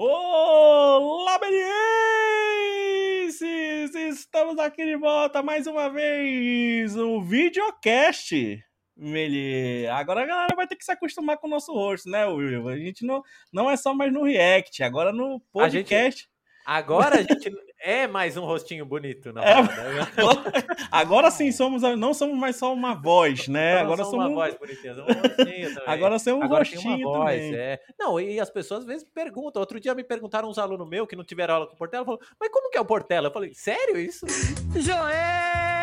Olá, Belienses! Estamos aqui de volta mais uma vez no videocast. Meli. Agora a galera vai ter que se acostumar com o nosso rosto, né, Will? A gente não, não é só mais no React, agora no podcast. Gente, agora a gente é mais um rostinho bonito, não? É, agora, sim somos, não somos mais só uma voz, né? Não agora somos uma voz bonitinha, somos um rostinho também. Agora somos um agora rostinho uma voz, também. É. Não, e as pessoas às vezes perguntam. Outro dia me perguntaram uns alunos meus que não tiveram aula com o Portela, falaram, mas como que é o Portela? Eu falei, sério isso? Joel!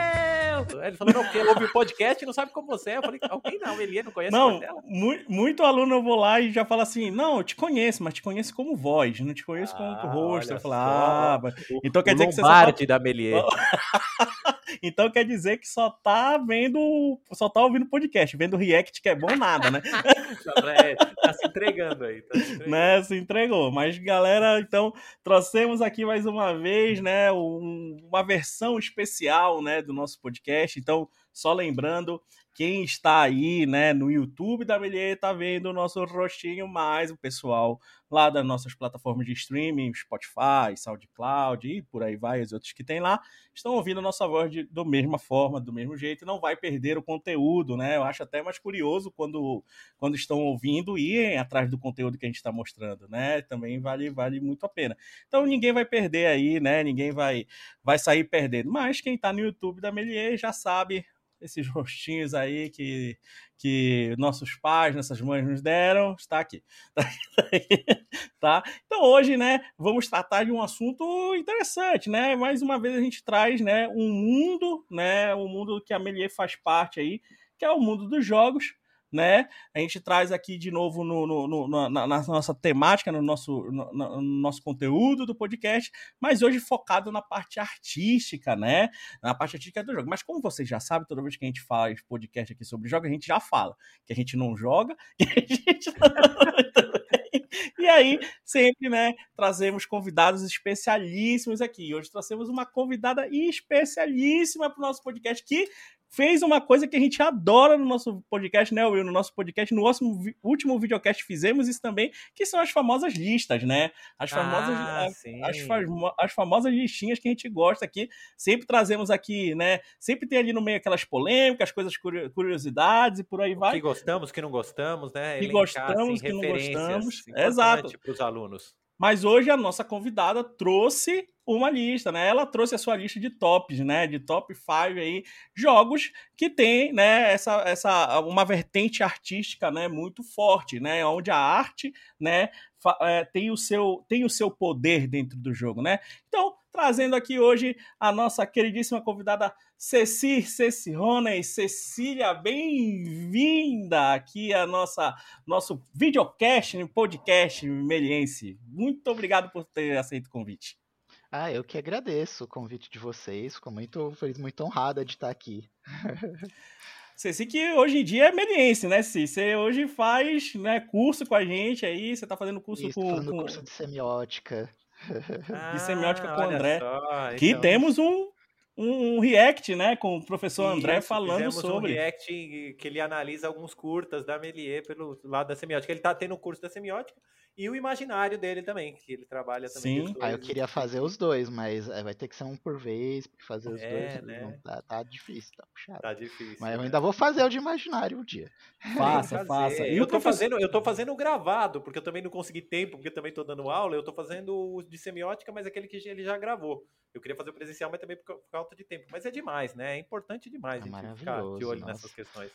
Ele falou, não, porque ouve o podcast e não sabe como você é. Eu falei, alguém não, ele não conhece não, o Portela? Muito, muito aluno eu vou lá e já fala assim, não, eu te conheço, mas te conheço como voz, não te conheço ah, como rosto. Eu falo, ah, então quer dizer que você só tá... da Melier. então quer dizer que só tá vendo, só tá ouvindo podcast, vendo react que é bom nada, né? é, tá se entregando aí. Tá se entregando. Né, se entregou. Mas galera, então trouxemos aqui mais uma vez, né, um, uma versão especial, né, do nosso podcast. Então, só lembrando quem está aí, né, no YouTube da Melier, tá vendo o nosso rostinho, mais o pessoal lá das nossas plataformas de streaming, Spotify, SoundCloud e por aí vai, os outros que tem lá, estão ouvindo a nossa voz de, da mesma forma, do mesmo jeito, e não vai perder o conteúdo, né? Eu acho até mais curioso quando, quando estão ouvindo e irem atrás do conteúdo que a gente está mostrando, né? Também vale, vale muito a pena. Então ninguém vai perder aí, né? Ninguém vai, vai sair perdendo. Mas quem está no YouTube da Melier já sabe esses rostinhos aí que, que nossos pais, nossas mães nos deram, está aqui. tá? Então hoje, né, vamos tratar de um assunto interessante, né? Mais uma vez a gente traz, né, um mundo, né, um mundo que a Melier faz parte aí, que é o mundo dos jogos, né? A gente traz aqui de novo no, no, no na, na, nossa temática, no nosso, no, no, nosso conteúdo do podcast, mas hoje focado na parte artística, né? Na parte artística do jogo. Mas como vocês já sabem, toda vez que a gente faz podcast aqui sobre jogos, a gente já fala que a gente não joga, que a gente E aí, sempre, né, trazemos convidados especialíssimos aqui. Hoje trouxemos uma convidada especialíssima para o nosso podcast que fez uma coisa que a gente adora no nosso podcast, né, Will? No nosso podcast, no nosso último videocast fizemos isso também, que são as famosas listas, né? As famosas, ah, as, as, as, famosas listinhas que a gente gosta aqui. Sempre trazemos aqui, né? Sempre tem ali no meio aquelas polêmicas, coisas curiosidades e por aí vai. Que gostamos, que não gostamos, né? Que Elencar, gostamos, assim, que não gostamos. Exato. Para os alunos. Mas hoje a nossa convidada trouxe uma lista, né? Ela trouxe a sua lista de tops, né? De top 5 aí, jogos que tem, né, essa, essa uma vertente artística, né, muito forte, né? Onde a arte, né, é, tem o seu tem o seu poder dentro do jogo, né? Então, trazendo aqui hoje a nossa queridíssima convidada Ceci Cecirona e Cecília, bem-vinda aqui a nossa nosso videocast, podcast meliense. Muito obrigado por ter aceito o convite. Ah, eu que agradeço o convite de vocês. Fico muito feliz, muito honrada de estar aqui. Ceci que hoje em dia é meliense, né, Ceci? Você hoje faz né, curso com a gente aí, você está fazendo curso Isso, com, fazendo com... curso de semiótica. De semiótica com o André. Só, que então... temos um, um, react, né, com o professor André falando sobre. um react que ele analisa alguns curtas da Melier pelo lado da semiótica. Ele está tendo o curso da semiótica e o imaginário dele também, que ele trabalha também. Sim. Ah, eu queria fazer os dois, mas é, vai ter que ser um por vez, porque fazer os é, dois né? não, tá, tá, difícil, tá puxado. Tá difícil. Mas eu né? ainda vou fazer o de imaginário um dia. Faça, faça. E eu tô fazendo, eu tô fazendo gravado, porque eu também não consegui tempo, porque eu também tô dando aula, eu tô fazendo o de semiótica, mas aquele que ele já gravou. Eu queria fazer o presencial, mas também por falta de tempo. Mas é demais, né? É importante demais é a gente ficar de olho nossa. nessas questões.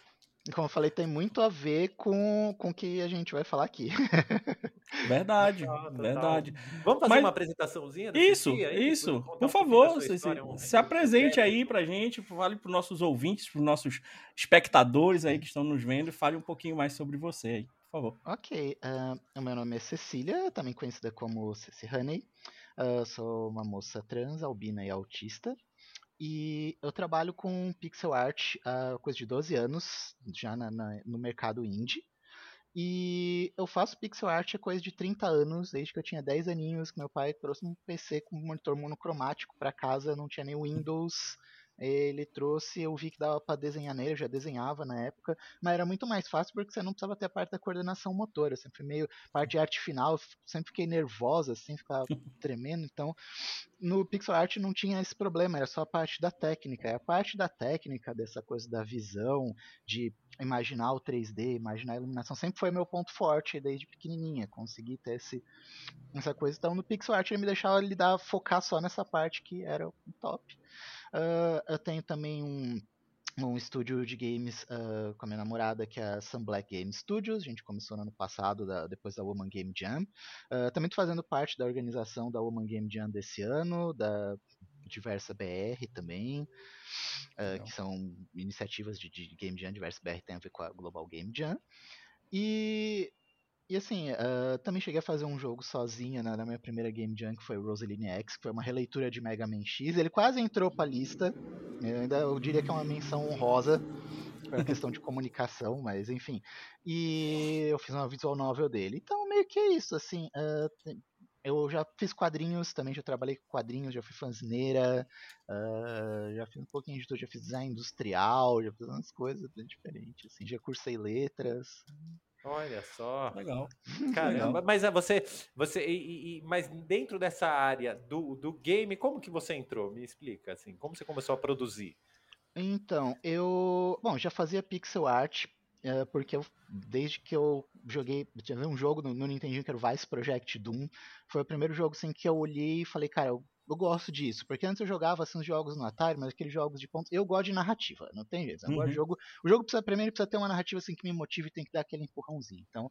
Como eu falei, tem muito a ver com, com o que a gente vai falar aqui. Verdade, ah, verdade. Vamos fazer Mas... uma apresentaçãozinha? Isso, aí, isso. Por favor, se, um se apresente aí pra gente, fale para os nossos ouvintes, para os nossos espectadores aí que estão nos vendo e fale um pouquinho mais sobre você aí, por favor. Ok, uh, o meu nome é Cecília, também conhecida como Ceci Honey. Uh, sou uma moça trans, albina e autista. E eu trabalho com pixel art há coisa de 12 anos, já na, na, no mercado indie. E eu faço pixel art há coisa de 30 anos, desde que eu tinha 10 aninhos, que meu pai trouxe um PC com monitor monocromático para casa, não tinha nem Windows, ele trouxe, eu vi que dava para desenhar nele, eu já desenhava na época, mas era muito mais fácil porque você não precisava ter a parte da coordenação motora, sempre meio parte de arte final, sempre fiquei nervosa, assim, ficava tremendo, então no pixel art não tinha esse problema, era só a parte da técnica, e a parte da técnica, dessa coisa da visão, de imaginar o 3D, imaginar a iluminação, sempre foi meu ponto forte desde pequenininha, conseguir ter esse, essa coisa, então no pixel art ele me deixava lidar, focar só nessa parte que era o top. Uh, eu tenho também um, um estúdio de games uh, com a minha namorada, que é a Sun Black Game Studios. A gente começou no ano passado, da, depois da Woman Game Jam. Uh, também estou fazendo parte da organização da Woman Game Jam desse ano, da Diversa BR também, uh, que são iniciativas de, de Game Jam. Diversa BR tem a ver com a Global Game Jam. E e assim, uh, também cheguei a fazer um jogo sozinha na, na, minha primeira Game Jam, que foi o Rosaline X, que foi uma releitura de Mega Man X. Ele quase entrou pra lista. Eu ainda eu diria que é uma menção honrosa para questão de comunicação, mas enfim. E eu fiz uma visual novel dele. Então, meio que é isso, assim. Uh, eu já fiz quadrinhos também, já trabalhei com quadrinhos, já fui fanzineira, uh, já fiz um pouquinho de tudo, já fiz design industrial, já fiz umas coisas bem diferentes, assim, já cursei letras. Olha só. Legal. Caramba, Legal. mas é você, você e, e, mas dentro dessa área do, do game, como que você entrou? Me explica assim, como você começou a produzir? Então, eu, bom, já fazia pixel art, é, porque eu, desde que eu joguei, tinha um jogo no, no Nintendo que era o Vice Project Doom, foi o primeiro jogo assim que eu olhei e falei, cara, eu eu gosto disso, porque antes eu jogava assim, os jogos no Atari, mas aqueles jogos de ponto. Eu gosto de narrativa, não tem jeito. Agora uhum. o jogo, o jogo precisa, primeiro precisa ter uma narrativa assim que me motive e tem que dar aquele empurrãozinho. Então,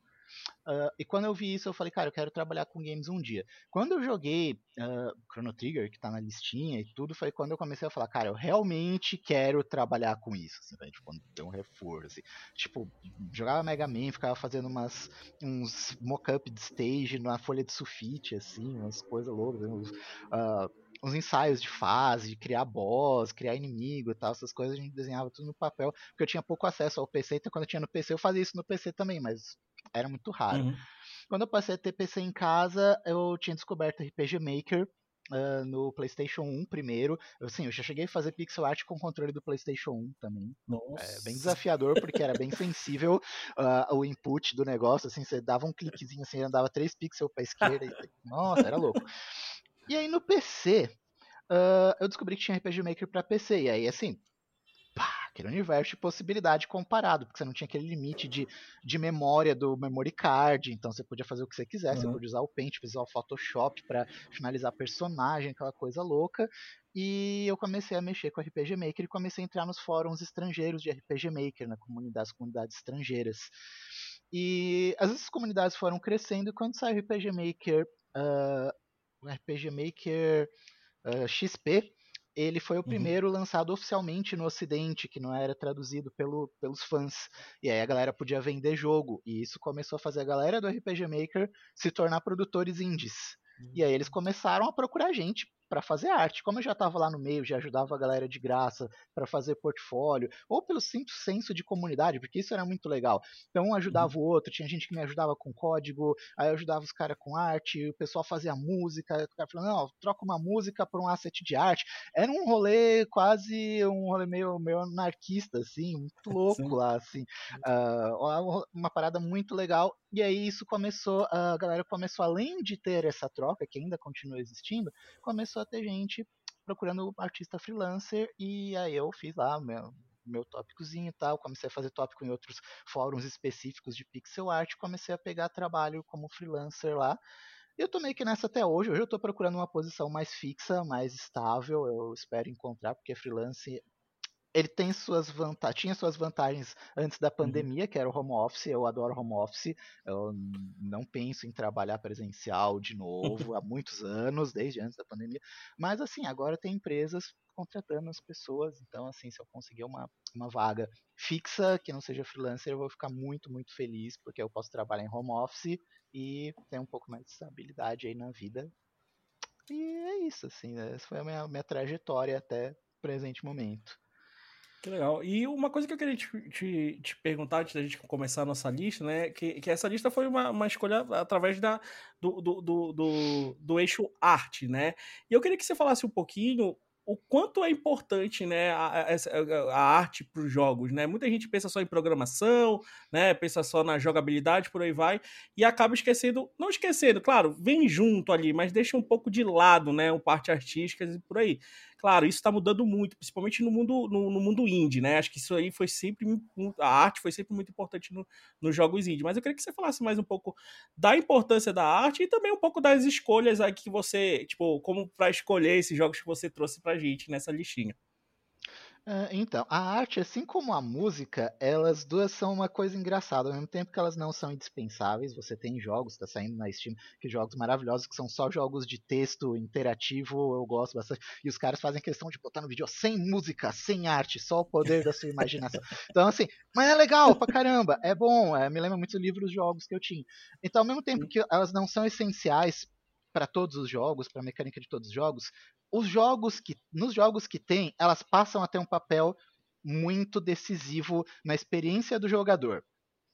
Uh, e quando eu vi isso, eu falei, cara, eu quero trabalhar com games um dia. Quando eu joguei uh, Chrono Trigger, que tá na listinha e tudo, foi quando eu comecei a falar, cara, eu realmente quero trabalhar com isso. Assim, né? Tipo, ter um reforço. Assim. Tipo, jogava Mega Man, ficava fazendo umas, uns mock-up de stage na folha de sulfite, assim, umas coisas loucas. Uns, uh, uns ensaios de fase, de criar boss, criar inimigo e tal, essas coisas a gente desenhava tudo no papel, porque eu tinha pouco acesso ao PC, então quando eu tinha no PC eu fazia isso no PC também, mas era muito raro. Uhum. Quando eu passei a ter PC em casa, eu tinha descoberto RPG Maker, Uh, no PlayStation 1 primeiro. Assim, eu já cheguei a fazer pixel art com controle do PlayStation 1 também. Nossa. É bem desafiador, porque era bem sensível uh, o input do negócio. Assim, você dava um cliquezinho, assim, andava 3 pixels pra esquerda. e... Nossa, era louco. E aí no PC, uh, eu descobri que tinha RPG Maker para PC. E aí, assim, aquele universo de possibilidade comparado, porque você não tinha aquele limite de, de memória do memory card, então você podia fazer o que você quisesse, uhum. você podia usar o Paint, usar o Photoshop para finalizar personagem, aquela coisa louca. E eu comecei a mexer com RPG Maker e comecei a entrar nos fóruns estrangeiros de RPG Maker, na comunidade, comunidades estrangeiras. E as comunidades foram crescendo e quando saiu o RPG Maker, uh, o RPG Maker uh, XP, ele foi o uhum. primeiro uhum. lançado oficialmente no Ocidente, que não era traduzido pelo, pelos fãs. E aí a galera podia vender jogo. E isso começou a fazer a galera do RPG Maker se tornar produtores indies. Uhum. E aí eles começaram a procurar gente para fazer arte. Como eu já estava lá no meio, já ajudava a galera de graça para fazer portfólio, ou pelo simples senso de comunidade, porque isso era muito legal. Então um ajudava uhum. o outro, tinha gente que me ajudava com código, aí eu ajudava os caras com arte, o pessoal fazia música, o cara falando, não, troca uma música por um asset de arte. Era um rolê quase um rolê meio, meio anarquista, assim, muito louco Sim. lá, assim. Uh, uma parada muito legal. E aí isso começou, a galera começou, além de ter essa troca, que ainda continua existindo, começou começou a ter gente procurando artista freelancer e aí eu fiz lá meu, meu tópicozinho e tal, comecei a fazer tópico em outros fóruns específicos de pixel art, comecei a pegar trabalho como freelancer lá. Eu tô meio que nessa até hoje. Hoje eu tô procurando uma posição mais fixa, mais estável. Eu espero encontrar, porque freelance ele tem suas vantagens, tinha suas vantagens antes da uhum. pandemia, que era o home office. Eu adoro home office. Eu não penso em trabalhar presencial de novo há muitos anos, desde antes da pandemia. Mas assim, agora tem empresas contratando as pessoas. Então, assim, se eu conseguir uma, uma vaga fixa, que não seja freelancer, eu vou ficar muito, muito feliz, porque eu posso trabalhar em home office e ter um pouco mais de estabilidade aí na vida. E é isso, assim, né? essa foi a minha, minha trajetória até o presente momento. Que legal. E uma coisa que eu queria te, te, te, perguntar antes da gente começar a nossa lista, né? Que, que essa lista foi uma, uma escolha através da, do, do, do, do, do eixo arte, né? E eu queria que você falasse um pouquinho o quanto é importante né, a, a, a arte para os jogos. Né? Muita gente pensa só em programação, né, pensa só na jogabilidade, por aí vai, e acaba esquecendo, não esquecendo, claro, vem junto ali, mas deixa um pouco de lado né, o parte artística e por aí. Claro, isso está mudando muito, principalmente no mundo, no, no, mundo indie, né? Acho que isso aí foi sempre. A arte foi sempre muito importante no, nos jogos indie. Mas eu queria que você falasse mais um pouco da importância da arte e também um pouco das escolhas aí que você, tipo, como para escolher esses jogos que você trouxe pra gente nessa listinha. Então, a arte, assim como a música, elas duas são uma coisa engraçada, ao mesmo tempo que elas não são indispensáveis. Você tem jogos, está saindo na Steam, que jogos maravilhosos que são só jogos de texto interativo, eu gosto bastante. E os caras fazem questão de botar no vídeo sem música, sem arte, só o poder da sua imaginação. Então, assim, mas é legal pra caramba, é bom, é, me lembra muito livros jogos que eu tinha. Então, ao mesmo tempo que elas não são essenciais para todos os jogos, para a mecânica de todos os jogos, os jogos que nos jogos que tem, elas passam a ter um papel muito decisivo na experiência do jogador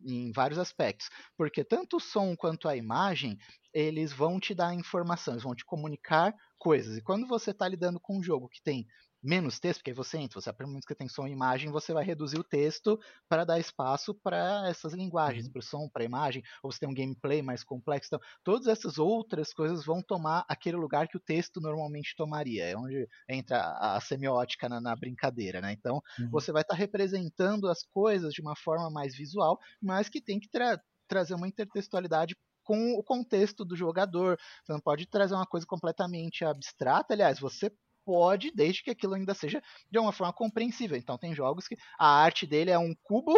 em vários aspectos, porque tanto o som quanto a imagem, eles vão te dar informação, eles vão te comunicar coisas. E quando você está lidando com um jogo que tem menos texto, porque aí você entra, você aprende que tem som e imagem, você vai reduzir o texto para dar espaço para essas linguagens, uhum. para o som, para a imagem, ou você tem um gameplay mais complexo. Então, todas essas outras coisas vão tomar aquele lugar que o texto normalmente tomaria, é onde entra a, a semiótica na, na, brincadeira, né? Então, uhum. você vai estar tá representando as coisas de uma forma mais visual, mas que tem que tra trazer uma intertextualidade com o contexto do jogador. Você não pode trazer uma coisa completamente abstrata. Aliás, você pode, desde que aquilo ainda seja de uma forma compreensível. Então tem jogos que a arte dele é um cubo,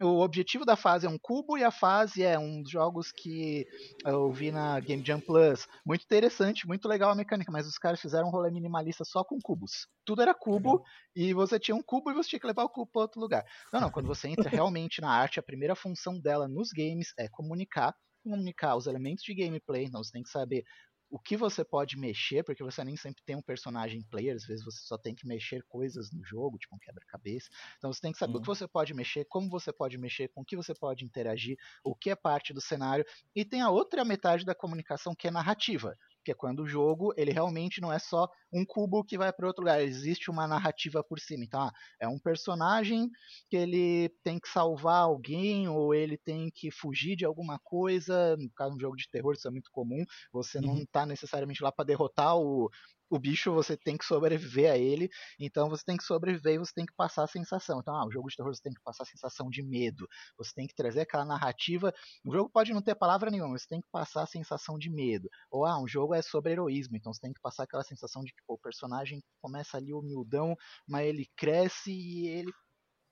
o objetivo da fase é um cubo e a fase é um dos jogos que eu vi na Game Jam Plus. Muito interessante, muito legal a mecânica, mas os caras fizeram um rolê minimalista só com cubos. Tudo era cubo e você tinha um cubo e você tinha que levar o cubo para outro lugar. Não, não, quando você entra realmente na arte, a primeira função dela nos games é comunicar comunicar os elementos de gameplay, então você tem que saber o que você pode mexer, porque você nem sempre tem um personagem player, às vezes você só tem que mexer coisas no jogo, tipo um quebra-cabeça. Então você tem que saber uhum. o que você pode mexer, como você pode mexer, com o que você pode interagir, o que é parte do cenário. E tem a outra metade da comunicação que é narrativa que é quando o jogo ele realmente não é só um cubo que vai para outro lugar, existe uma narrativa por cima. Então, ah, é um personagem que ele tem que salvar alguém ou ele tem que fugir de alguma coisa. No caso de um jogo de terror, isso é muito comum. Você uhum. não está necessariamente lá para derrotar o, o bicho você tem que sobreviver a ele, então você tem que sobreviver e você tem que passar a sensação. Então, ah, o jogo de terror você tem que passar a sensação de medo, você tem que trazer aquela narrativa. O jogo pode não ter palavra nenhuma, você tem que passar a sensação de medo. Ou, ah, um jogo é sobre heroísmo, então você tem que passar aquela sensação de que pô, o personagem começa ali humildão, mas ele cresce e ele.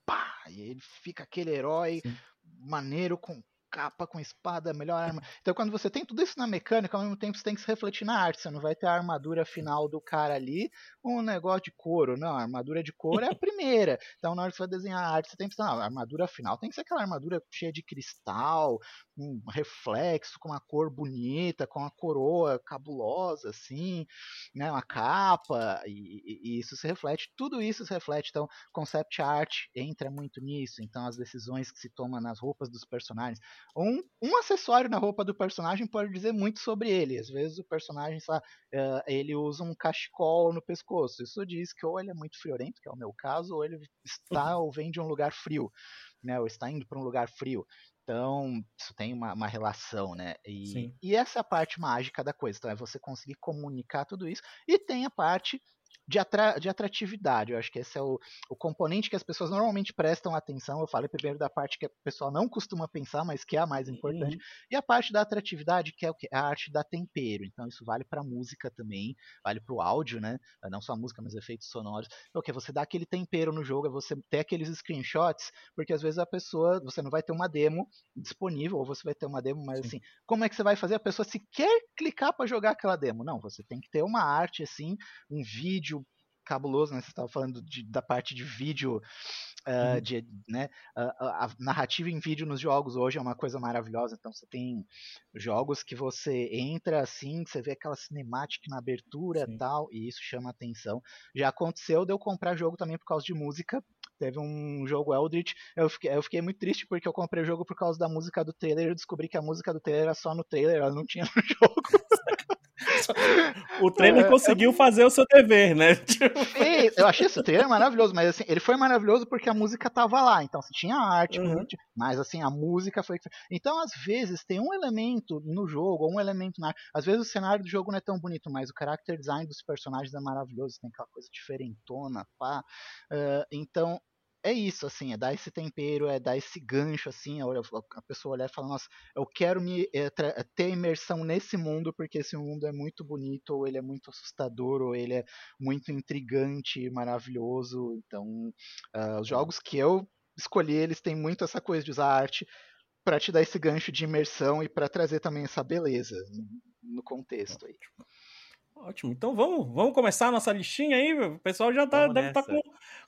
pá! E ele fica aquele herói. Sim maneiro, com capa com espada, melhor arma. Então, quando você tem tudo isso na mecânica, ao mesmo tempo você tem que se refletir na arte. Você não vai ter a armadura final do cara ali, um negócio de couro. Não, a armadura de couro é a primeira. Então, na hora que você vai desenhar a arte, você tem que pensar, não, a armadura final tem que ser aquela armadura cheia de cristal, um reflexo, com uma cor bonita, com uma coroa cabulosa, assim, né, uma capa, e, e, isso se reflete, tudo isso se reflete. Então, concept art entra muito nisso. Então, as decisões que se tomam nas roupas dos personagens um, um acessório na roupa do personagem pode dizer muito sobre ele. Às vezes o personagem, sabe, uh, ele usa um cachecol no pescoço. Isso diz que ou ele é muito friorento, que é o meu caso, ou ele está ou vem de um lugar frio, né? Ou está indo para um lugar frio. Então, isso tem uma, uma relação, né? E, e, essa é a parte mágica da coisa. Então, é você conseguir comunicar tudo isso. E tem a parte de, atra de atratividade. Eu acho que esse é o, o componente que as pessoas normalmente prestam atenção. Eu falei primeiro da parte que a pessoa não costuma pensar, mas que é a mais importante. Uhum. E a parte da atratividade, que é o que? A arte da tempero. Então isso vale para música também, vale para o áudio, né? Não só a música, mas efeitos sonoros. Então, que você dá aquele tempero no jogo, é você ter aqueles screenshots, porque às vezes a pessoa, você não vai ter uma demo disponível, ou você vai ter uma demo, mas Sim. assim, como é que você vai fazer a pessoa se quer clicar para jogar aquela demo? Não, você tem que ter uma arte assim, um vídeo cabuloso, né? Você estava falando de, da parte de vídeo, uh, uhum. de, né? A, a, narrativa em vídeo nos jogos hoje é uma coisa maravilhosa. Então você tem jogos que você entra assim, você vê aquela cinemática na abertura e tal, e isso chama atenção. Já aconteceu de eu comprar jogo também por causa de música. Teve um jogo Eldritch, eu fiquei, eu fiquei muito triste porque eu comprei o jogo por causa da música do trailer. Eu descobri que a música do trailer era só no trailer, ela não tinha no jogo. o trailer é, conseguiu é... fazer o seu dever, né? Sim, eu achei esse trailer maravilhoso, mas assim, ele foi maravilhoso porque a música tava lá, então assim, tinha arte, uhum. mas assim, a música foi. Então, às vezes, tem um elemento no jogo, um elemento na. Às vezes o cenário do jogo não é tão bonito, mas o character design dos personagens é maravilhoso, tem aquela coisa diferentona, pá. Uh, então, é isso, assim, é dar esse tempero, é dar esse gancho, assim, a, pessoa olhar e falar, nossa, eu quero me é, ter imersão nesse mundo porque esse mundo é muito bonito, ou ele é muito assustador, ou ele é muito intrigante, maravilhoso. Então, uh, os jogos que eu escolhi, eles têm muito essa coisa de usar arte para te dar esse gancho de imersão e para trazer também essa beleza no contexto aí. Ótimo. Então vamos, vamos começar a nossa listinha aí. O pessoal já tá, deve estar tá com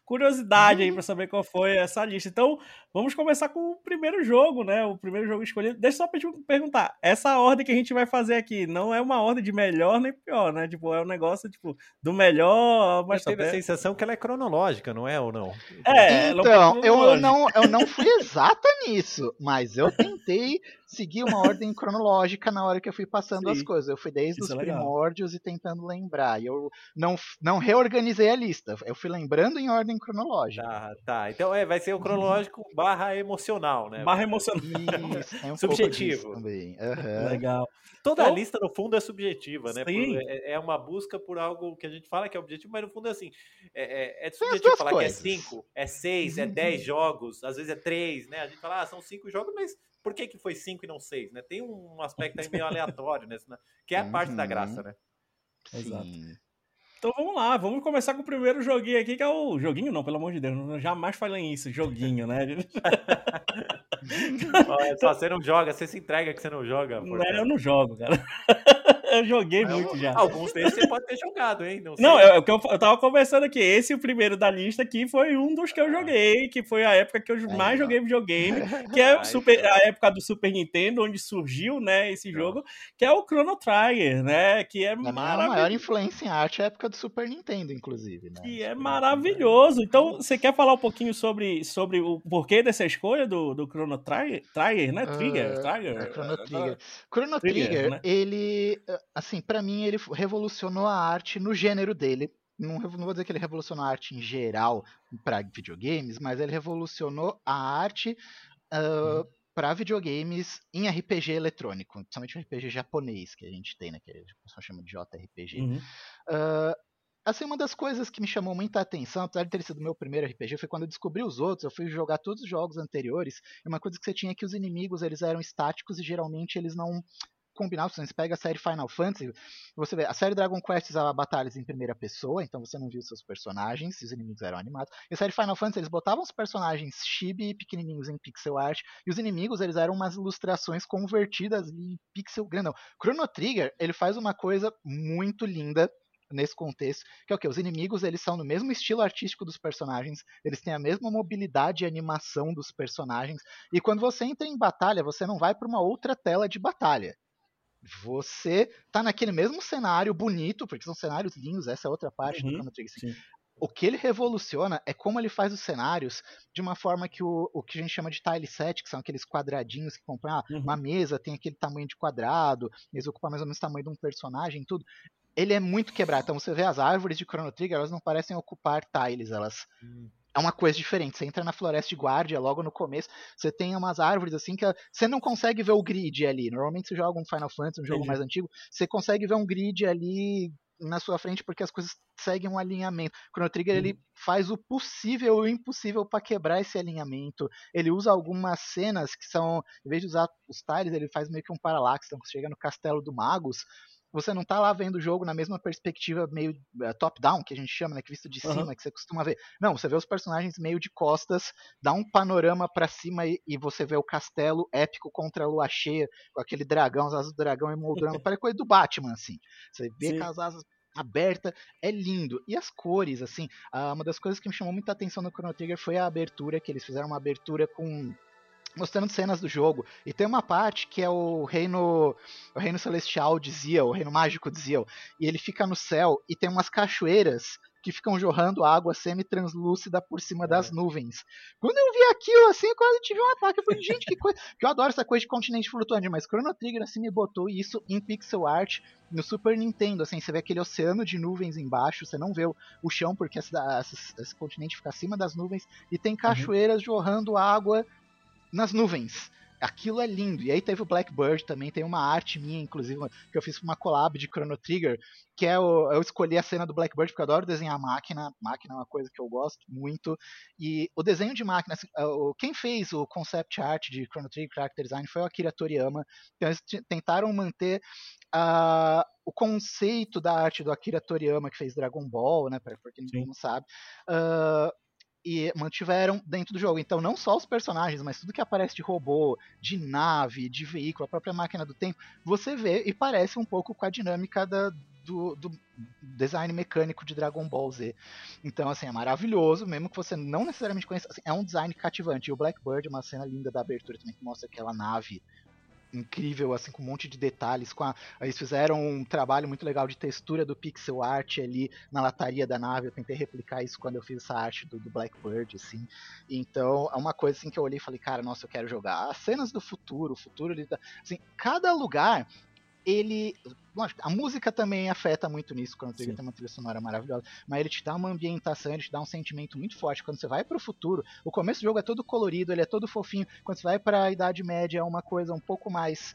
curiosidade aí para saber qual foi essa lista. Então vamos começar com o primeiro jogo, né? O primeiro jogo escolhido. Deixa eu só perguntar. Essa ordem que a gente vai fazer aqui não é uma ordem de melhor nem pior, né? Tipo, é um negócio tipo do melhor. Mas teve a sensação que ela é cronológica, não é ou não? É. Então, eu não, eu não fui exata nisso, mas eu tentei seguir uma ordem cronológica na hora que eu fui passando Sim. as coisas. Eu fui desde Isso os é primórdios e tentando lembrar. E eu não, não reorganizei a lista. Eu fui lembrando em ordem cronológica. Tá, tá. Então é, vai ser o cronológico barra emocional, né? Barra emocional. Isso, é um Subjetivo. também. Uhum. Legal. Toda então, a lista, no fundo, é subjetiva, né? Por, é, é, uma busca por algo que a gente fala que é objetivo, mas no fundo é assim. É, é, é subjetivo falar coisas. que é 5, é 6, é 10 uhum. jogos, às vezes é 3, né? A gente fala, ah, são 5 jogos, mas por que, que foi 5 e não 6, né? Tem um aspecto aí meio aleatório, né? Que é a parte da graça, uhum. né? Exato. Então vamos lá, vamos começar com o primeiro joguinho aqui, que é o. Joguinho não, pelo amor de Deus, não, jamais falem isso, joguinho, né? só você não joga, você se entrega que você não joga. Não, eu não jogo, cara. eu joguei Mas muito já. Alguns deles você pode ter jogado, hein? Não, não eu, eu, eu tava conversando aqui. Esse, o primeiro da lista aqui, foi um dos que eu joguei, que foi a época que eu mais joguei videogame, que é super, a época do Super Nintendo, onde surgiu, né, esse jogo, que é o Chrono Trigger, né? Que é maravilhoso. A maior influência em arte é a época do Super Nintendo, inclusive. Né? Que é maravilhoso. Então, você quer falar um pouquinho sobre, sobre o porquê dessa escolha do, do Chrono Trigger, Trigger né? Trigger? Uh, Trigger? É Chrono Trigger. Chrono Trigger, Trigger né? ele assim, para mim ele revolucionou a arte no gênero dele. Não, não vou dizer que ele revolucionou a arte em geral para videogames, mas ele revolucionou a arte uh, para videogames em RPG eletrônico, principalmente o RPG japonês que a gente tem, né, que o pessoal chama de JRPG. Uhum. Uh, assim, uma das coisas que me chamou muita atenção, apesar de ter sido meu primeiro RPG, foi quando eu descobri os outros, eu fui jogar todos os jogos anteriores, e uma coisa que você tinha é que os inimigos, eles eram estáticos e geralmente eles não combinar, você pega a série Final Fantasy, você vê, a série Dragon Quest usava batalhas em primeira pessoa, então você não viu seus personagens, os inimigos eram animados. E a série Final Fantasy, eles botavam os personagens chibi pequenininhos em pixel art, e os inimigos, eles eram umas ilustrações convertidas em pixel grandão. Chrono Trigger, ele faz uma coisa muito linda, nesse contexto, que é o que? Os inimigos eles são no mesmo estilo artístico dos personagens, eles têm a mesma mobilidade e animação dos personagens, e quando você entra em batalha, você não vai para uma outra tela de batalha. Você tá naquele mesmo cenário bonito, porque são cenários lindos, essa é outra parte uhum, do Chrono Trigger. Assim. O que ele revoluciona é como ele faz os cenários de uma forma que o, o que a gente chama de tile set, que são aqueles quadradinhos que compram ah, uhum. uma mesa, tem aquele tamanho de quadrado, eles ocupam mais ou menos o tamanho de um personagem, tudo. Ele é muito quebrado. Então você vê as árvores de Chrono Trigger, elas não parecem ocupar tiles, elas uhum é uma coisa diferente. Você entra na Floresta de Guardia logo no começo, você tem umas árvores assim que você não consegue ver o grid ali. Normalmente você joga um Final Fantasy, um jogo Entendi. mais antigo, você consegue ver um grid ali na sua frente porque as coisas seguem um alinhamento. O Chrono Trigger ele faz o possível e o impossível para quebrar esse alinhamento. Ele usa algumas cenas que são, em vez de usar os tiles, ele faz meio que um paralaxe. Então você chega no Castelo do Magos, você não tá lá vendo o jogo na mesma perspectiva meio uh, top-down, que a gente chama, né, que visto de uhum. cima, que você costuma ver. Não, você vê os personagens meio de costas, dá um panorama para cima e, e, você vê o castelo épico contra a lua cheia, com aquele dragão, as asas do dragão emoldurando, parece coisa do Batman, assim. Você vê Sim. com as asas aberta, é lindo. E as cores, assim, uh, uma das coisas que me chamou muita atenção no Chrono Trigger foi a abertura, que eles fizeram uma abertura com mostrando cenas do jogo. E tem uma parte que é o reino o reino celestial de Ziel, o reino mágico de Ziel. E ele fica no céu e tem umas cachoeiras que ficam jorrando água semi-translúcida por cima é. das nuvens. Quando eu vi aquilo, assim, eu quase tive um ataque. Eu falei, gente, que coisa. Que eu adoro essa coisa de continente flutuante, mas Chrono Trigger, assim, me botou isso em pixel art no Super Nintendo. Assim, você vê aquele oceano de nuvens embaixo, você não vê o, o chão, porque esse, esse, continente fica acima das nuvens, e tem uhum. cachoeiras uhum. jorrando água nas nuvens. Aquilo é lindo. E aí teve o Blackbird também, tem uma arte minha, inclusive, que eu fiz com uma collab de Chrono Trigger, que é o, eu escolhi a cena do Blackbird porque eu adoro desenhar máquina. Máquina é uma coisa que eu gosto muito. E o desenho de máquina, assim, quem fez o concept art de Chrono Trigger Character Design foi o Akira Toriyama. Então eles tentaram manter uh, o conceito da arte do Akira Toriyama, que fez Dragon Ball, né, para quem não sabe. Uh, e mantiveram dentro do jogo. Então, não só os personagens, mas tudo que aparece de robô, de nave, de veículo, a própria máquina do tempo, você vê e parece um pouco com a dinâmica da, do, do, design mecânico de Dragon Ball Z. Então, assim, é maravilhoso, mesmo que você não necessariamente conheça. Assim, é um design cativante. E o Blackbird, uma cena linda da abertura também, que mostra aquela nave incrível, assim, com um monte de detalhes. Com a, eles fizeram um trabalho muito legal de textura do pixel art ali na lataria da nave. Eu tentei replicar isso quando eu fiz essa arte do, do Blackbird, assim. Então, é uma coisa assim que eu olhei e falei, cara, nossa, eu quero jogar. As cenas do futuro, o futuro, tá, assim, cada lugar ele. Lógico, a música também afeta muito nisso, quando você tem uma trilha sonora maravilhosa, mas ele te dá uma ambientação, ele te dá um sentimento muito forte. Quando você vai para o futuro, o começo do jogo é todo colorido, ele é todo fofinho. Quando você vai para a Idade Média, é uma coisa um pouco mais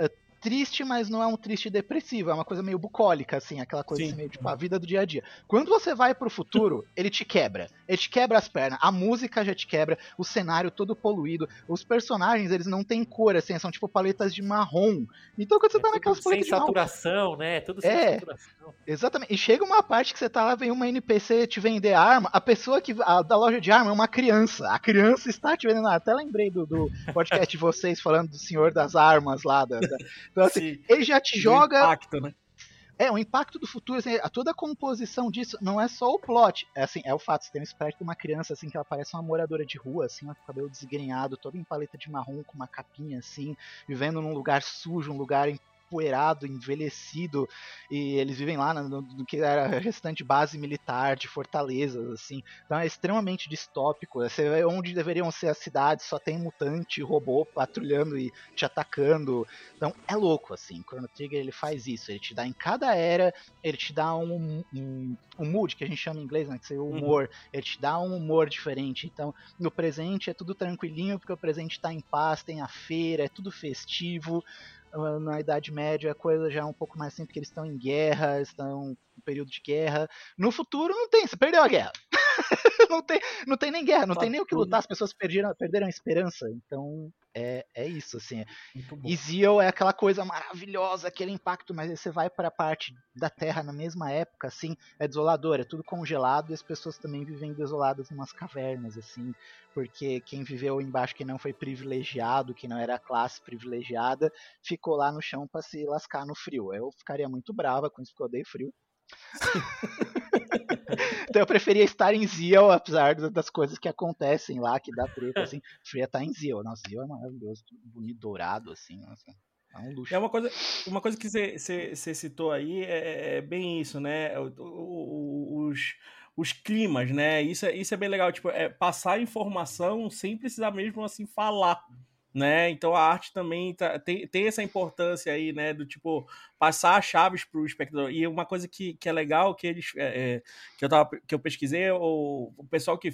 uh, triste, mas não é um triste depressivo, é uma coisa meio bucólica, assim, aquela coisa assim, meio tipo a vida do dia a dia. Quando você vai pro futuro, ele te quebra. Ele te quebra as pernas, a música já te quebra, o cenário todo poluído, os personagens, eles não têm cor, assim, são tipo paletas de marrom. Então quando você é tá naquelas paletas sem saturação, marrom, né? Tudo sem é, saturação. Exatamente. E chega uma parte que você tá lá, vem uma NPC te vender arma, a pessoa que a, da loja de arma é uma criança. A criança está te vendendo arma. Até lembrei do, do podcast de vocês falando do Senhor das Armas lá, da, da então, assim, Sim. ele já te joga. Impacto, né? É, o impacto do futuro, assim, toda a composição disso não é só o plot. É assim, é o fato, você tem um sprite de uma criança, assim, que ela parece uma moradora de rua, assim, com o cabelo desgrenhado, toda em paleta de marrom, com uma capinha, assim, vivendo num lugar sujo, um lugar empoeirado, envelhecido, e eles vivem lá no, no, que era a restante base militar de fortalezas, assim. Então é extremamente distópico. Você vê onde deveriam ser as cidades, só tem mutante, robô patrulhando e te atacando. Então é louco, assim. Chrono Trigger ele faz isso. Ele te dá em cada era, ele te dá um, um, um mood, que a gente chama em inglês, né? Que seria o uhum. humor. Uhum. Ele te dá um humor diferente. Então, no presente é tudo tranquilinho, porque o presente está em paz, tem a feira, é tudo festivo na Idade Média a coisa já é um pouco mais assim, porque eles estão em guerra, estão em período de guerra. No futuro não tem, você perdeu a guerra. não, tem, não tem nem guerra, não tem nem o que lutar, as pessoas perderam, perderam a esperança. Então é, é isso, assim. E Zio é aquela coisa maravilhosa, aquele impacto, mas aí você vai para a parte da Terra na mesma época, assim, é desolador, é tudo congelado e as pessoas também vivem desoladas em umas cavernas, assim, porque quem viveu embaixo, que não foi privilegiado, que não era classe privilegiada, ficou lá no chão para se lascar no frio. Eu ficaria muito brava com isso, porque eu odeio frio. Então eu preferia estar em Ziel, apesar das coisas que acontecem lá, que dá treta, assim. Preferia estar em Ziel. Nossa, Ziel é maravilhoso, bonito, dourado, assim, nossa. É um luxo. É uma coisa, uma coisa que você citou aí é, é, bem isso, né? Os, os climas, né? Isso é, isso é bem legal, tipo, é passar informação sem precisar mesmo assim falar né? Então a arte também tá, tem, tem essa importância aí, né? Do tipo passar as chaves para o espectador. E uma coisa que, que é legal que eles é, é, que eu tava, que eu pesquisei o, o pessoal que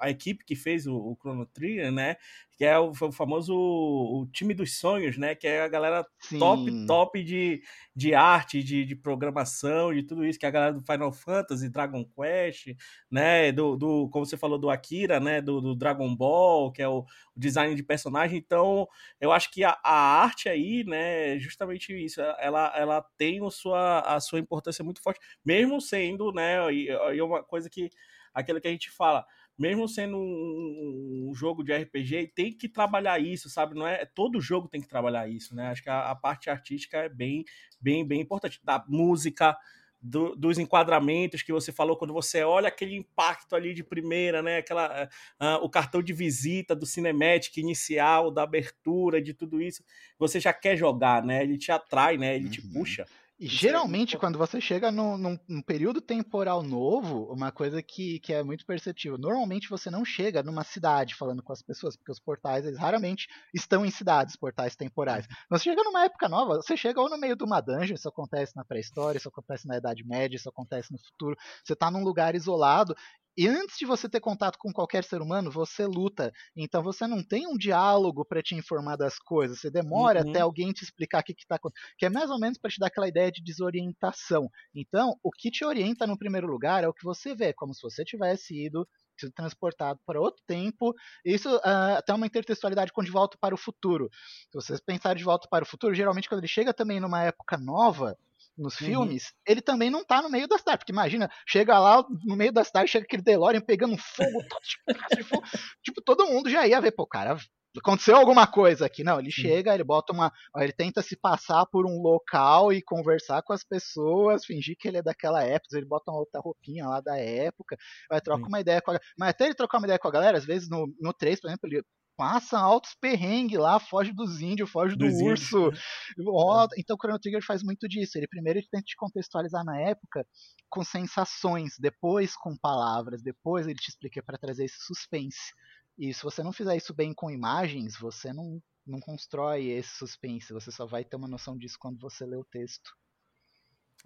a equipe que fez o, o Chrono Trigger, né? Que é o, o famoso o time dos sonhos, né? Que é a galera Sim. top top de, de arte, de, de programação, de tudo isso que é a galera do Final Fantasy, Dragon Quest, né? Do, do como você falou do Akira, né? Do, do Dragon Ball, que é o, o design de personagem. Então eu acho que a, a arte aí, né? Justamente isso. Ela ela, tem a sua, a sua importância muito forte, mesmo sendo, né, e, e uma coisa que, aquilo que a gente fala, mesmo sendo um, um, jogo de RPG, tem que trabalhar isso, sabe? Não é todo jogo tem que trabalhar isso, né? Acho que a, a parte artística é bem, bem, bem importante. Da música, do, dos enquadramentos que você falou, quando você olha aquele impacto ali de primeira, né? Aquela, uh, o cartão de visita do Cinematic inicial, da abertura, de tudo isso, você já quer jogar, né? Ele te atrai, né? Ele uhum. te puxa. E Isso geralmente, é quando você chega num, num, num, período temporal novo, uma coisa que, que é muito perceptível, normalmente você não chega numa cidade falando com as pessoas, porque os portais, eles raramente estão em cidades, portais temporais. Uhum. Você chega numa época nova, você chega ou no meio de uma dungeon, isso acontece na pré-história, isso acontece na Idade Média, isso acontece no futuro, você está num lugar isolado, e antes de você ter contato com qualquer ser humano, você luta. Então você não tem um diálogo para te informar das coisas. Você demora uhum. até alguém te explicar o que está acontecendo. Que é mais ou menos para te dar aquela ideia de desorientação. Então, o que te orienta no primeiro lugar é o que você vê, como se você tivesse ido sido transportado para outro tempo. Isso uh, até uma intertextualidade com De Volta para o Futuro. Se vocês pensarem De Volta para o Futuro, geralmente quando ele chega também numa época nova, nos uhum. filmes, ele também não tá no meio da cidade. Porque imagina, chega lá no meio da cidade, chega aquele DeLorean pegando fogo, fogo tipo, todo mundo já ia ver, pô, cara, aconteceu alguma coisa aqui. Não, ele chega, ele bota uma. Ele tenta se passar por um local e conversar com as pessoas, fingir que ele é daquela época, ele bota uma outra roupinha lá da época, vai trocar uma ideia com a Mas até ele trocar uma ideia com a galera, às vezes no, no 3, por exemplo, ele passa altos perrengues lá, foge dos índios, foge do urso. Roda. Então o Chrono Trigger faz muito disso. Ele primeiro ele tenta te contextualizar na época com sensações, depois com palavras, depois ele te explica para trazer esse suspense. E se você não fizer isso bem com imagens, você não, não constrói esse suspense. Você só vai ter uma noção disso quando você lê o texto.